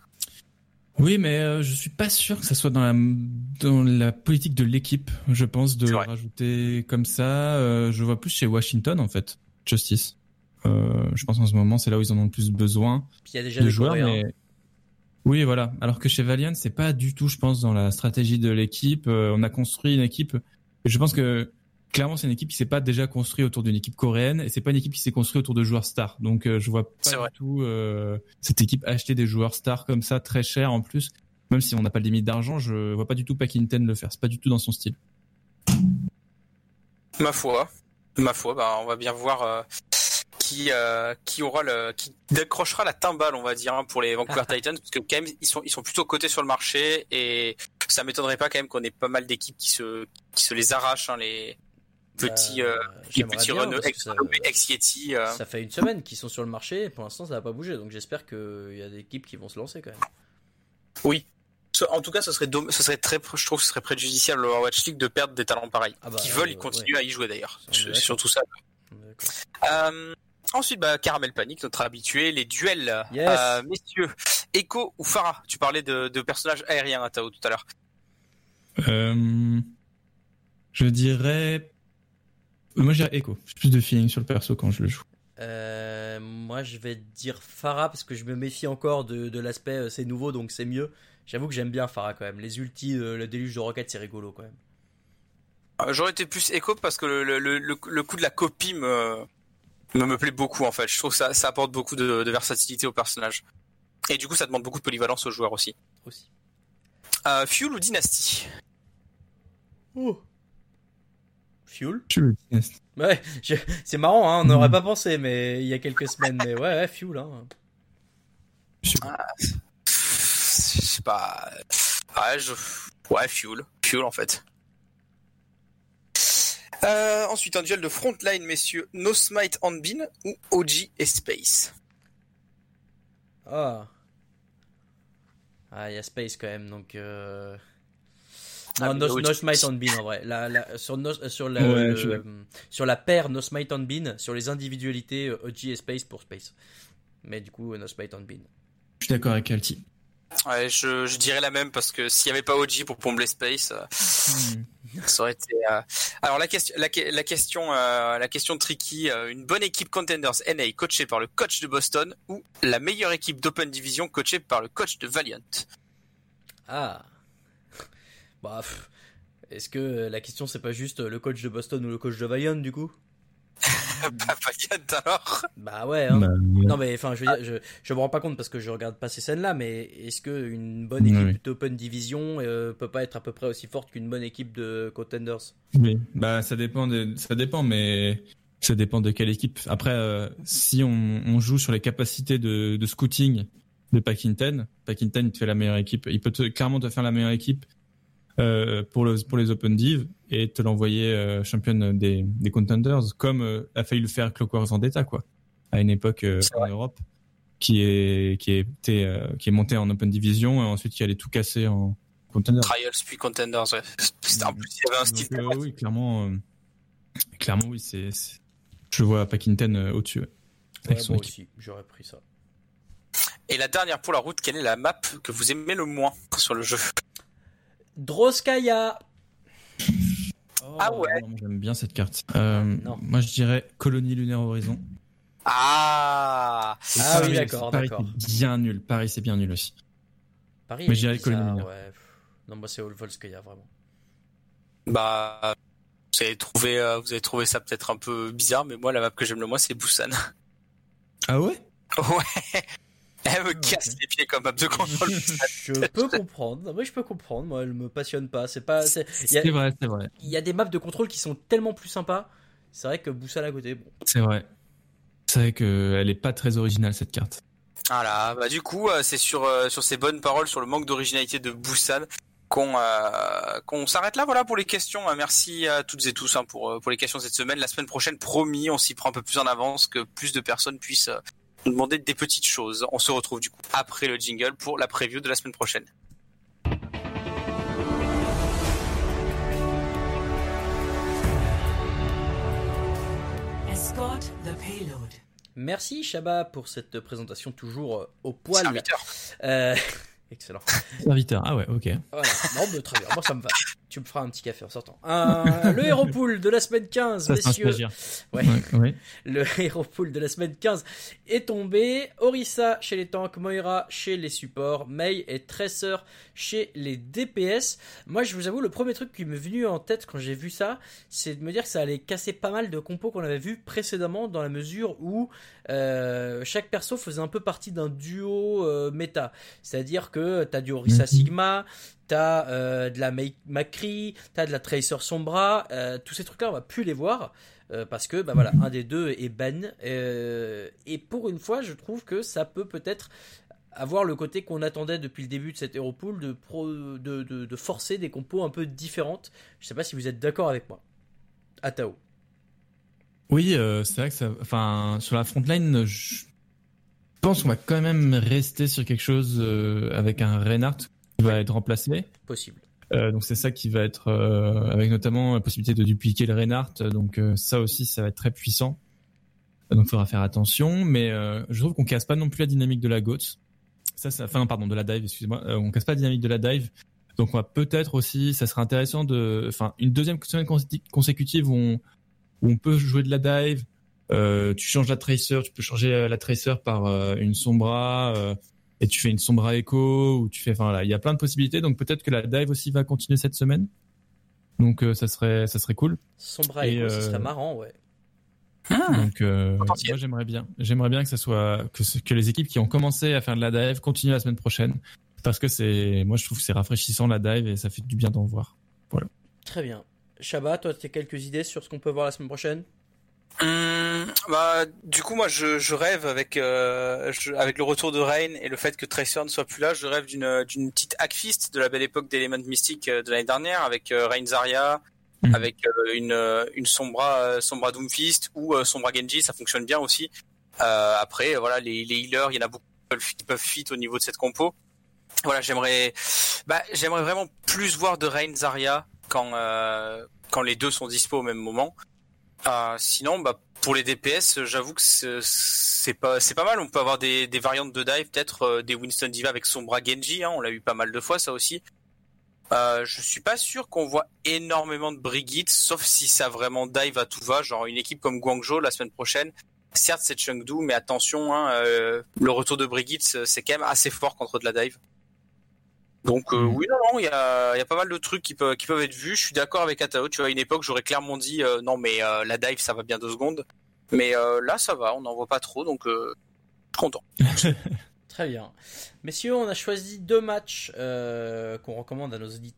Oui, mais euh, je suis pas sûr que ça soit dans la dans la politique de l'équipe. Je pense de rajouter comme ça. euh, je vois plus chez Washington en fait. Justice. Euh, je pense en ce moment c'est là où ils en ont le plus besoin Puis il y a déjà de des joueurs. Mais oui, voilà. Alors que chez Valiant c'est pas du tout, je pense, dans la stratégie de l'équipe. Euh, on a construit une équipe. Je pense que clairement c'est une équipe qui s'est pas déjà construite autour d'une équipe coréenne et c'est pas une équipe qui s'est construite autour de joueurs stars. Donc euh, je vois pas vrai. du tout euh, cette équipe acheter des joueurs stars comme ça très cher en plus. Même si on n'a pas de limite d'argent, je vois pas du tout Pakinten le faire. C'est pas du tout dans son style. Ma foi. Ma foi, bah, on va bien voir euh, qui, euh, qui aura le, qui décrochera la timbale, on va dire, hein, pour les Vancouver Titans, parce que quand même, ils sont, ils sont plutôt cotés sur le marché et ça m'étonnerait pas quand même qu'on ait pas mal d'équipes qui se, qui se les arrachent, hein, les petits, Euh, euh, les petits Renault, ex, ça- ex Yeti. euh. Ça fait une semaine qu'ils sont sur le marché et pour l'instant ça n'a pas bougé. Donc j'espère qu'il y a des équipes qui vont se lancer quand même. Oui. En tout cas, ce serait, ce serait très, je trouve que ce serait préjudiciable au Overwatch League de perdre des talents pareils. Ah bah, qui veulent, euh, ils continuent à y jouer d'ailleurs. D'accord. surtout ça. Euh, ensuite, bah, Caramel Panic, notre habitué, les duels. Yes. Euh, messieurs, Echo ou Farah? Tu parlais de, de personnages aériens à Tao tout à l'heure. Euh, je dirais, moi je dirais Echo. J'ai plus de feeling sur le perso quand je le joue. Euh, moi je vais dire Farah parce que je me méfie encore de, de l'aspect euh, c'est nouveau donc c'est mieux. J'avoue que j'aime bien Farah quand même. Les ultis, euh, le déluge de roquettes c'est rigolo quand même. Euh, J'aurais été plus Echo parce que le, le, le, le coup de la copie me, me, me plaît beaucoup en fait. Je trouve que ça, ça apporte beaucoup de, de versatilité au personnage. Et du coup, ça demande beaucoup de polyvalence aux joueurs aussi. Aussi. Euh, Fuel ou Dynasty? Oh. Fuel dis. Ouais, je- c'est marrant, hein, on n'aurait Mhm. pas pensé mais il y a quelques semaines. Mais ouais, ouais Fuel. Hein. Je- Je sais pas. Ouais, je... ouais, Fuel. Fuel en fait. Euh, ensuite, un duel de frontline, messieurs. No Smite Bean ou OG et Space? Ah. Ah, il y a Space quand même donc. Euh... Ah, Non, no, no Smite on Bean en vrai. La, la, sur, no, sur, la, Ouais, le- je suis d'accord. sur la paire No Smite on Bean, sur les individualités euh, OG et Space pour Space. Mais du coup, No Smite on Bean. Je suis d'accord avec Alti. Ouais, je, je dirais la même parce que s'il n'y avait pas OG pour combler Space, euh, ça aurait été. euh, Alors la question, la, que- la question, euh, la question tricky, euh, une bonne équipe contenders NA coachée par le coach de Boston ou la meilleure équipe d'Open Division coachée par le coach de Valiant? Ah. Bah, est-ce que euh, la question c'est pas juste euh, le coach de Boston ou le coach de Valiant du coup? Pas Valiant alors. Bah ouais. Hein. Bah, Non mais enfin je veux dire, je, je me rends pas compte parce que je regarde pas ces scènes là, mais est-ce que une bonne équipe Oui. d'Open Division euh, peut pas être à peu près aussi forte qu'une bonne équipe de Contenders? Oui, bah ça dépend, de, ça dépend, mais ça dépend de quelle équipe. Après, euh, si on, on joue sur les capacités de, de scouting de Pakinten, Pakinten il te fait la meilleure équipe. Il peut te, clairement te faire la meilleure équipe euh, pour, le, pour les Open Div et te l'envoyer euh, championne des, des contenders, comme euh, a failli le faire Clockwork Vendetta, quoi, à une époque euh, en Europe, qui est qui est été, euh, qui est monté en Open Division et ensuite qui allait tout casser en contenders. Trials puis contenders. Ouais. En plus il y avait un style. Donc, euh, oui, clairement, euh, clairement, oui, c'est Je vois Pakinten euh, au-dessus. ouais. Avec Ouais, son moi aussi, j'aurais pris ça. Et la dernière pour la route, quelle est la map que vous aimez le moins sur le jeu? Droskaya Ah ouais. J'aime bien cette carte. Euh, Non. Moi, je dirais Colonie Lunaire Horizon. Ah Et Ah oui, d'accord, Paris, d'accord. c'est bien nul. Paris, c'est bien nul aussi. Paris, Mais je dirais Colonie Lunaire. ouais. Non, moi c'est Volskaya, vraiment. Bah, vous avez trouvé, euh, vous avez trouvé ça peut-être un peu bizarre, mais moi la map que j'aime le moins c'est Busan. Ah ouais? Ouais. Elle me casse les pieds comme map de contrôle. Je peux comprendre. Oui, je peux comprendre. Moi, elle me passionne pas. C'est pas. c'est- vrai, c'est vrai. il y a des maps de contrôle qui sont tellement plus sympas. C'est vrai que Busan à côté, bon. C'est vrai. C'est vrai qu'elle est pas très originale cette carte. Voilà, bah du coup, euh, c'est sur euh, sur ces bonnes paroles, sur le manque d'originalité de Busan, qu'on euh, qu'on s'arrête là. Voilà pour les questions. Merci à toutes et tous hein, pour pour les questions de cette semaine. La semaine prochaine, promis, on s'y prend un peu plus en avance, que plus de personnes puissent euh, demander des petites choses. On se retrouve du coup après le jingle pour la preview de la semaine prochaine. Escort the payload. Merci Shaba pour cette présentation toujours euh, au poil. Serviteur. Euh, Excellent. Serviteur. Ah ouais, ok. Voilà. Non, mais très bien. Moi, ça me va. Tu me feras un petit café en sortant. Euh, le héros pool de la semaine 15, Ça, c'est un messieurs. stagiaire. Ouais. Ouais, ouais. Le héros pool de la semaine 15 est tombé. Orisa chez les tanks, Moira chez les supports, Mei et Tracer chez les DPS. Moi, je vous avoue, le premier truc qui m'est venu en tête quand j'ai vu ça, c'est de me dire que ça allait casser pas mal de compos qu'on avait vu précédemment dans la mesure où euh, chaque perso faisait un peu partie d'un duo euh, méta. C'est-à-dire que t'as du Orisa Mhm. Sigma, t'as euh, de la Macri, t'as de la Tracer Sombra, euh, tous ces trucs-là, on va plus les voir. Euh, parce que bah voilà un des deux est ban et pour une fois je trouve que ça peut peut-être avoir le côté qu'on attendait depuis le début de cette Europool de, de, forcer des compos un peu différentes je sais pas si vous êtes d'accord avec moi Atao Oui, c'est vrai que ça. Enfin, sur la frontline, je pense qu'on va quand même rester sur quelque chose avec un Reinhardt qui va être remplacé. possible Euh, donc c'est ça qui va être euh, avec notamment la possibilité de dupliquer le Reinhardt. Donc euh, ça aussi, ça va être très puissant. Donc il faudra faire attention. Mais euh, je trouve qu'on casse pas non plus la dynamique de la GOAT. Ça, ça, enfin pardon, de la dive. Excusez-moi. Euh, on casse pas la dynamique de la dive. Donc on va peut-être aussi, ça serait intéressant de, enfin une deuxième semaine consécutive- où on, où on peut jouer de la dive. Euh, tu changes la tracer, tu peux changer la tracer par une sombra. Et tu fais une sombra echo ou tu fais enfin voilà, il y a plein de possibilités donc peut-être que la dive aussi va continuer cette semaine. Donc euh, ça serait ça serait cool. Sombra Et, Echo, ce euh, serait marrant ouais. Donc euh, moi j'aimerais bien j'aimerais bien que ça soit que que les équipes qui ont commencé à faire de la dive continuent la semaine prochaine. Parce que c'est moi je trouve que c'est rafraîchissant la dive et ça fait du bien d'en voir. très bien. Shaba toi tu as quelques idées sur ce qu'on peut voir la semaine prochaine? Hum, bah, du coup, moi, je, je rêve avec euh, je- avec le retour de Rain et le fait que Tracer ne soit plus là, je rêve d'une d'une petite hackfist de la belle époque d'Element Mystique euh, de l'année dernière avec euh, Rain Zarya, Mhm. avec euh, une une Sombra Sombra Doomfist ou Sombra Genji, ça fonctionne bien aussi. Euh, après, voilà, les les healers, il y en a beaucoup qui peuvent- qui peuvent fit au niveau de cette compo. Voilà, j'aimerais bah j'aimerais vraiment plus voir de Rain Zarya quand euh, quand les deux sont dispo au même moment. Euh, sinon, bah, pour les DPS, j'avoue que c'est pas c'est pas mal. On peut avoir des, variantes de dive, peut-être euh, des Winston Diva avec Sombra Genji. Hein, on l'a eu pas mal de fois, ça aussi. Euh, je suis pas sûr qu'on voit énormément de Brigitte, sauf si ça vraiment dive à tout va, genre une équipe comme Guangzhou la semaine prochaine. Certes, c'est Chengdu, mais attention, hein, euh, le retour de Brigitte, c'est quand même assez fort contre de la dive. Donc euh, Mhm. oui, non, non, il y a, il y a pas mal de trucs qui peuvent, qui peuvent être vus. Je suis d'accord avec Atao. Tu vois, à une époque, j'aurais clairement dit euh, non, mais euh, la dive, ça va bien deux secondes. Mais euh, là, ça va, on n'en voit pas trop, donc euh, je suis content. Très bien. Messieurs, on a choisi deux matchs euh, qu'on recommande à nos auditeurs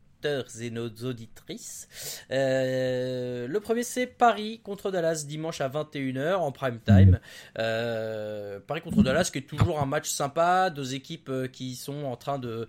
et nos auditrices. Euh, le premier, c'est Paris contre Dallas, dimanche à 21h en prime time. Euh, Paris contre Dallas, qui est toujours un match sympa, deux équipes euh, qui sont en train de,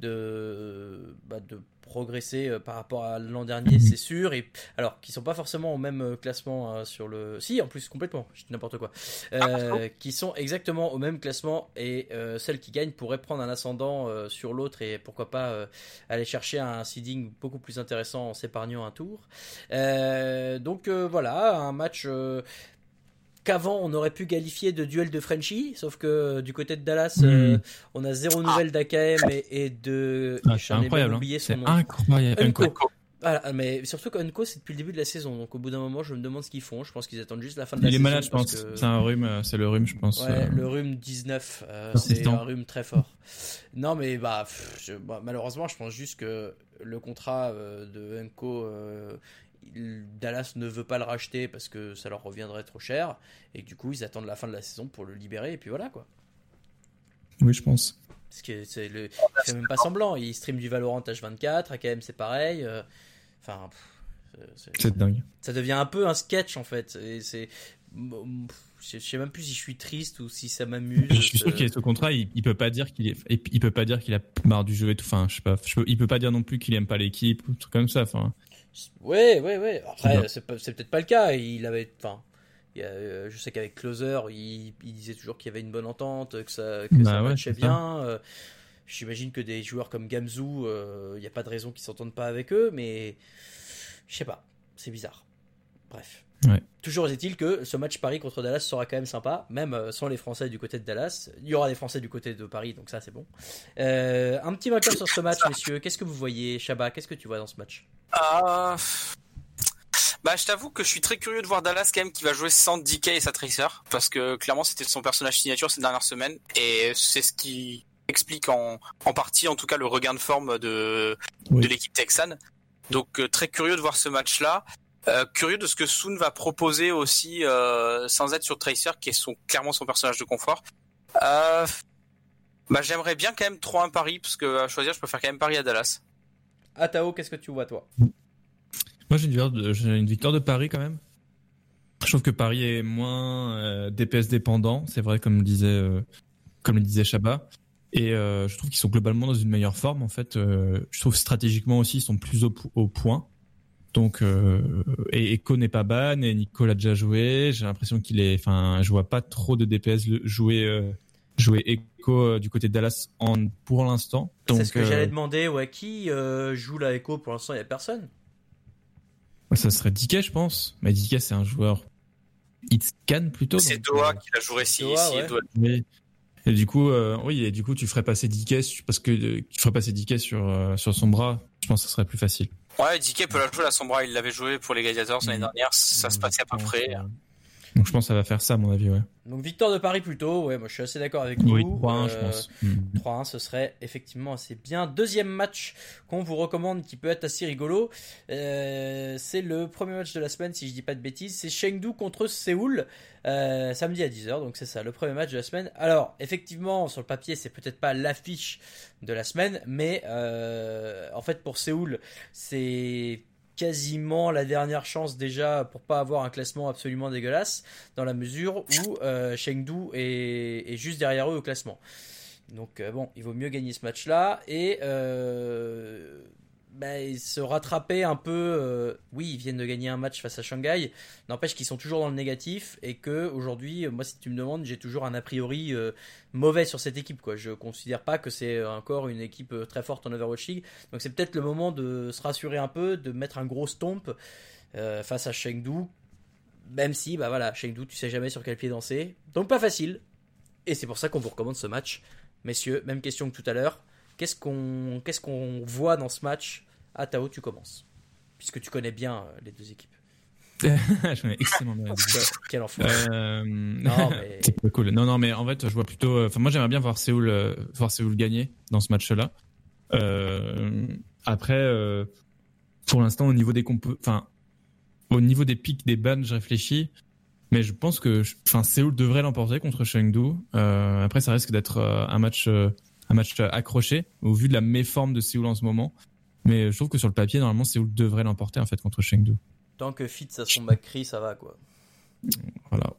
de, bah, de progresser euh, par rapport à l'an dernier, c'est sûr. Et alors, qui sont pas forcément au même euh, classement euh, sur le. Si, en plus, complètement. Je dis n'importe quoi. Euh, qui sont exactement au même classement et euh, celle qui gagne pourrait prendre un ascendant euh, sur l'autre et pourquoi pas aller chercher un seeding beaucoup plus intéressant en s'épargnant un tour. Donc voilà, un match. Qu'avant on aurait pu qualifier de duel de Frenchie, sauf que euh, du côté de Dallas, Mhm. euh, on a zéro nouvelle d'AKM et, et de. Ah, c'est incroyable. hein. C'est incroyable. Unco. Unco. Voilà, mais surtout qu'Unco c'est depuis le début de la saison, donc au bout d'un moment je me demande ce qu'ils font. Je pense qu'ils attendent juste la fin de la Il est saison. malade, je pense. que- C'est un rhume, euh, c'est le rhume, je pense. Ouais, euh. le rhume 19, euh, c'est un rhume très fort. Non, mais bah, pff, je- bah, malheureusement, je pense juste que le contrat de il- Dallas ne veut pas le racheter parce que ça leur reviendrait trop cher, et du coup, ils attendent la fin de la saison pour le libérer, et puis voilà quoi. Oui, je pense. Parce que c'est le, il fait même pas semblant, il stream du Valorant H24, AKM c'est pareil. euh, Enfin, pff, c'est- dingue. ça devient un peu un sketch en fait. Et c'est, je sais même plus si je suis triste ou si ça m'amuse. Je suis sûr C'est- qu'il est sous contrat, il, il peut pas dire qu'il est, il peut pas dire qu'il a marre du jeu et tout. Enfin, je sais pas. je il peut pas dire non plus qu'il aime pas l'équipe ou truc comme ça. Enfin, Ouais, ouais, ouais. Après, c'est peut-être pas le cas. Il avait, enfin, euh, je sais qu'avec Closer, il, il disait toujours qu'il y avait une bonne entente, que ça, que Bah ça ouais, matchait bien. Euh, J'imagine que des joueurs comme Gamzu, euh, il n'y a pas de raison qu'ils s'entendent pas avec eux, mais je sais pas, c'est bizarre. Bref. Ouais. Toujours est-il que ce match Paris contre Dallas sera quand même sympa, même euh, sans les Français du côté de Dallas. Il y aura des Français du côté de Paris, donc ça c'est bon. Euh, un petit vainqueur sur ce match, messieurs. Qu'est-ce que vous voyez, Chabat? Qu'est-ce que tu vois dans ce match? Ah, Bah, je t'avoue que je suis très curieux de voir Dallas quand même qui va jouer sans DK et sa Tracer parce que clairement c'était son personnage signature ces dernières semaines et c'est ce qui explique en, en partie en tout cas le regain de forme de, Oui. de l'équipe texane. Donc euh, très curieux de voir ce match-là. Euh, curieux de ce que Soon va proposer aussi euh, sans être sur Tracer qui est son, clairement son personnage de confort. Euh, bah, j'aimerais bien quand même 3-1 Paris parce que à choisir je préfère quand même Paris à Dallas. Atao, qu'est-ce que tu vois toi? Moi j'ai une, victoire de- j'ai une victoire de Paris quand même. Je trouve que Paris est moins euh, DPS dépendant, c'est vrai comme le disait, euh, comme le disait Chabat. Et euh, je trouve qu'ils sont globalement dans une meilleure forme en fait. Euh, je trouve stratégiquement aussi ils sont plus au, au point. Donc euh, et Echo n'est pas ban et Nico l'a déjà joué. J'ai l'impression qu'il est, enfin je vois pas trop de DPS jouer euh, jouer Echo euh, du côté de Dallas en pour l'instant. C'est ce que euh, j'allais demander. Ouais, qui euh, joue la Echo Pour l'instant, il n'y a personne. ça serait DK je pense. Mais DK c'est un joueur il scan plutôt. C'est Doha euh, qui l'a joué si, Doha, si ouais. Doha- Oui. Et du coup, euh, oui, et du coup, tu ferais passer DK su- parce que euh, tu ferais passer sur euh, sur son bras. Je pense que ça serait plus facile. Ouais, DK peut la jouer à son bras, il l'avait joué pour les Gladiators l'année Mhm. dernière, ça se passait à peu près. Donc je pense que ça va faire ça, à mon avis, ouais. Donc victoire de Paris plutôt. Ouais, moi je suis assez d'accord avec vous. Oui, 3-1, je Euh, pense. Mm. 3-1, ce serait effectivement assez bien. Deuxième match qu'on vous recommande qui peut être assez rigolo. Euh, c'est le premier match de la semaine, si je dis pas de bêtises. C'est Chengdu contre Séoul, euh, samedi à 10h. Donc c'est ça, le premier match de la semaine. Alors, effectivement, sur le papier, c'est peut-être pas l'affiche de la semaine, mais euh, en fait, pour Séoul, c'est quasiment la dernière chance déjà pour pas avoir un classement absolument dégueulasse dans la mesure où euh, Chengdu est, juste derrière eux au classement. Donc euh, bon, il vaut mieux gagner ce match-là et euh, bah, se rattraper un peu. euh, oui, ils viennent de gagner un match face à Shanghai. N'empêche qu'ils sont toujours dans le négatif et que aujourd'hui, euh, moi, si tu me demandes, j'ai toujours un a priori euh, mauvais sur cette équipe. Quoi. Je considère pas que c'est encore une équipe très forte en Overwatch League. Donc c'est peut-être le moment de se rassurer un peu, de mettre un gros stomp face à Chengdu. Même si, bah voilà, Chengdu, tu sais jamais sur quel pied danser. Donc pas facile. Et c'est pour ça qu'on vous recommande ce match. Messieurs, même question que tout à l'heure. Qu'est-ce qu'on qu'est-ce qu'on voit dans ce match Ah, Tao, tu commences? Puisque tu connais bien euh, les deux équipes. je connais extrêmement bien. Quel, enfant. Euh, Non, mais- cool. Non, non, mais en fait, je vois plutôt. euh, Enfin, moi, j'aimerais bien voir Séoul, euh, voir Séoul gagner dans ce match-là. Euh, après, euh, pour l'instant, au niveau des compo, enfin, au niveau des pics des bans, je réfléchis. Mais je pense que, enfin, Séoul devrait l'emporter contre Chengdu. Euh, après, ça risque d'être euh, un match, euh, un match accroché au vu de la méforme de Séoul en ce moment. Mais je trouve que sur le papier, normalement, Séoul devrait l'emporter en fait contre Chengdu. Tant que Fitz a son McCree, ça va quoi. Voilà.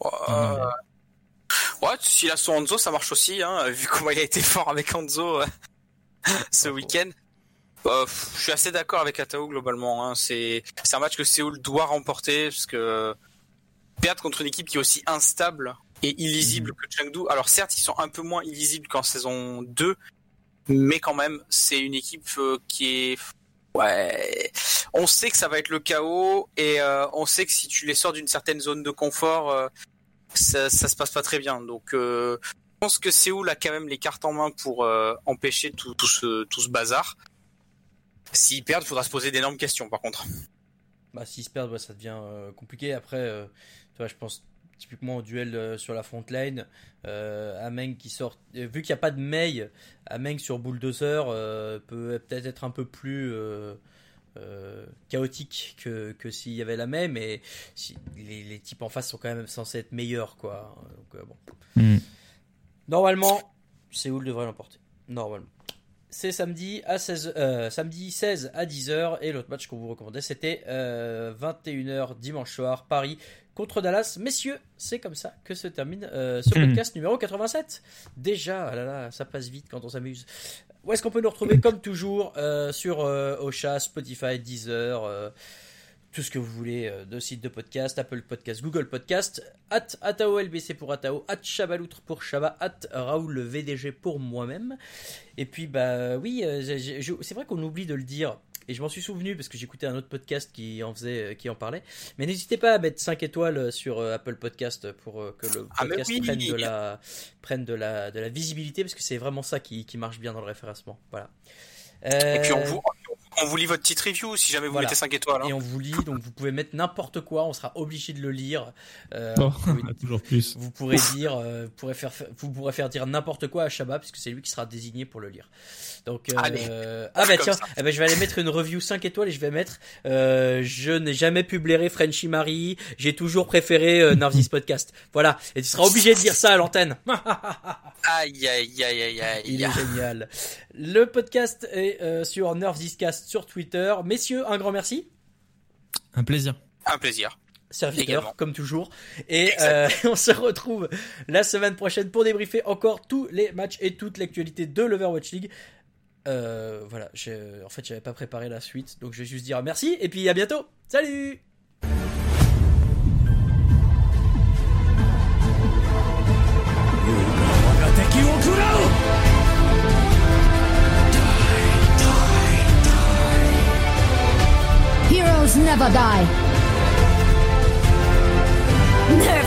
Ouais, ouais, s'il a son Hanzo, ça marche aussi, hein, vu comment il a été fort avec Hanzo euh, ce week-end. Euh, je suis assez d'accord avec Atao globalement. Hein. C'est un match que Séoul doit remporter parce que perdre contre une équipe qui est aussi instable et illisible que Chengdu. Alors certes, ils sont un peu moins illisibles qu'en saison 2, mais quand même, c'est une équipe euh, qui est ouais. on sait que ça va être le chaos et euh, on sait que si tu les sors d'une certaine zone de confort, euh, ça, ça se passe pas très bien. Donc, euh, je pense que Séoul a quand même les cartes en main pour euh, empêcher tout, tout ce tout ce bazar. S'ils perdent, il faudra se poser d'énormes questions. Par contre. Bah, s'ils se perdent, ouais, ça devient euh, compliqué. Après, euh, tu vois, je pense typiquement au duel euh, sur la front line. Euh, Ameng qui sort. euh, vu qu'il n'y a pas de Mei, Ameng sur Bulldozer euh, peut peut-être être un peu plus. chaotique que, que s'il y avait la Mei, mais si, les, les types en face sont quand même censés être meilleurs, quoi. Donc, bon. Hmm. Normalement, Séoul devrait l'emporter. Normalement. C'est samedi à 16 euh, samedi 16 à 10h et l'autre match qu'on vous recommandait c'était euh, 21h dimanche soir Paris contre Dallas. Messieurs, c'est comme ça que se termine euh, ce Mhm. podcast numéro 87. Déjà, ah là là, ça passe vite quand on s'amuse. Où est-ce qu'on peut nous retrouver comme toujours euh, sur euh, Ocha, Spotify, Deezer, euh, tout ce que vous voulez de sites de podcast, Apple Podcast, Google Podcast, at Atao LBC pour Atao, at Chabaloutre pour Chaba, at Raoul VDG pour moi-même. Et puis bah oui, c'est vrai qu'on oublie de le dire. Et je m'en suis souvenu parce que j'écoutais un autre podcast qui en faisait, euh, qui en parlait. Mais n'hésitez pas à mettre 5 étoiles sur euh, Apple Podcast pour euh, que le Ah, podcast oui. prenne de la, prenne de la, de la visibilité parce que c'est vraiment ça qui, qui marche bien dans le référencement. Voilà. Et puis on Euh, vous on vous lit votre petite review si jamais vous Voilà. mettez 5 étoiles. hein. et on vous lit, donc vous pouvez mettre n'importe quoi, on sera obligé de le lire. Euh, Oh, vous, pouvez, toujours plus. vous pourrez dire, euh, vous pourrez faire, vous pourrez faire dire n'importe quoi à Shabba puisque c'est lui qui sera désigné pour le lire. Donc, euh, Allez. ah bah tiens, eh ben, je vais aller mettre une review 5 étoiles et je vais mettre, euh, je n'ai jamais pu blairer Frenchy Marie, j'ai toujours préféré euh, Narvis Podcast. Voilà, et tu seras obligé de dire ça à l'antenne. Aïe aïe aïe aïe aïe. Il est génial. Le podcast est euh, sur Nervsiscast sur Twitter. Messieurs, un grand merci. Un plaisir. Un plaisir. serviteur, Également. comme toujours. Et euh, on se retrouve la semaine prochaine pour débriefer encore tous les matchs et toute l'actualité de l'Overwatch League. Euh, voilà, en fait, j'avais pas préparé la suite, donc je vais juste dire merci et puis à bientôt. Salut Heroes never die. Nerf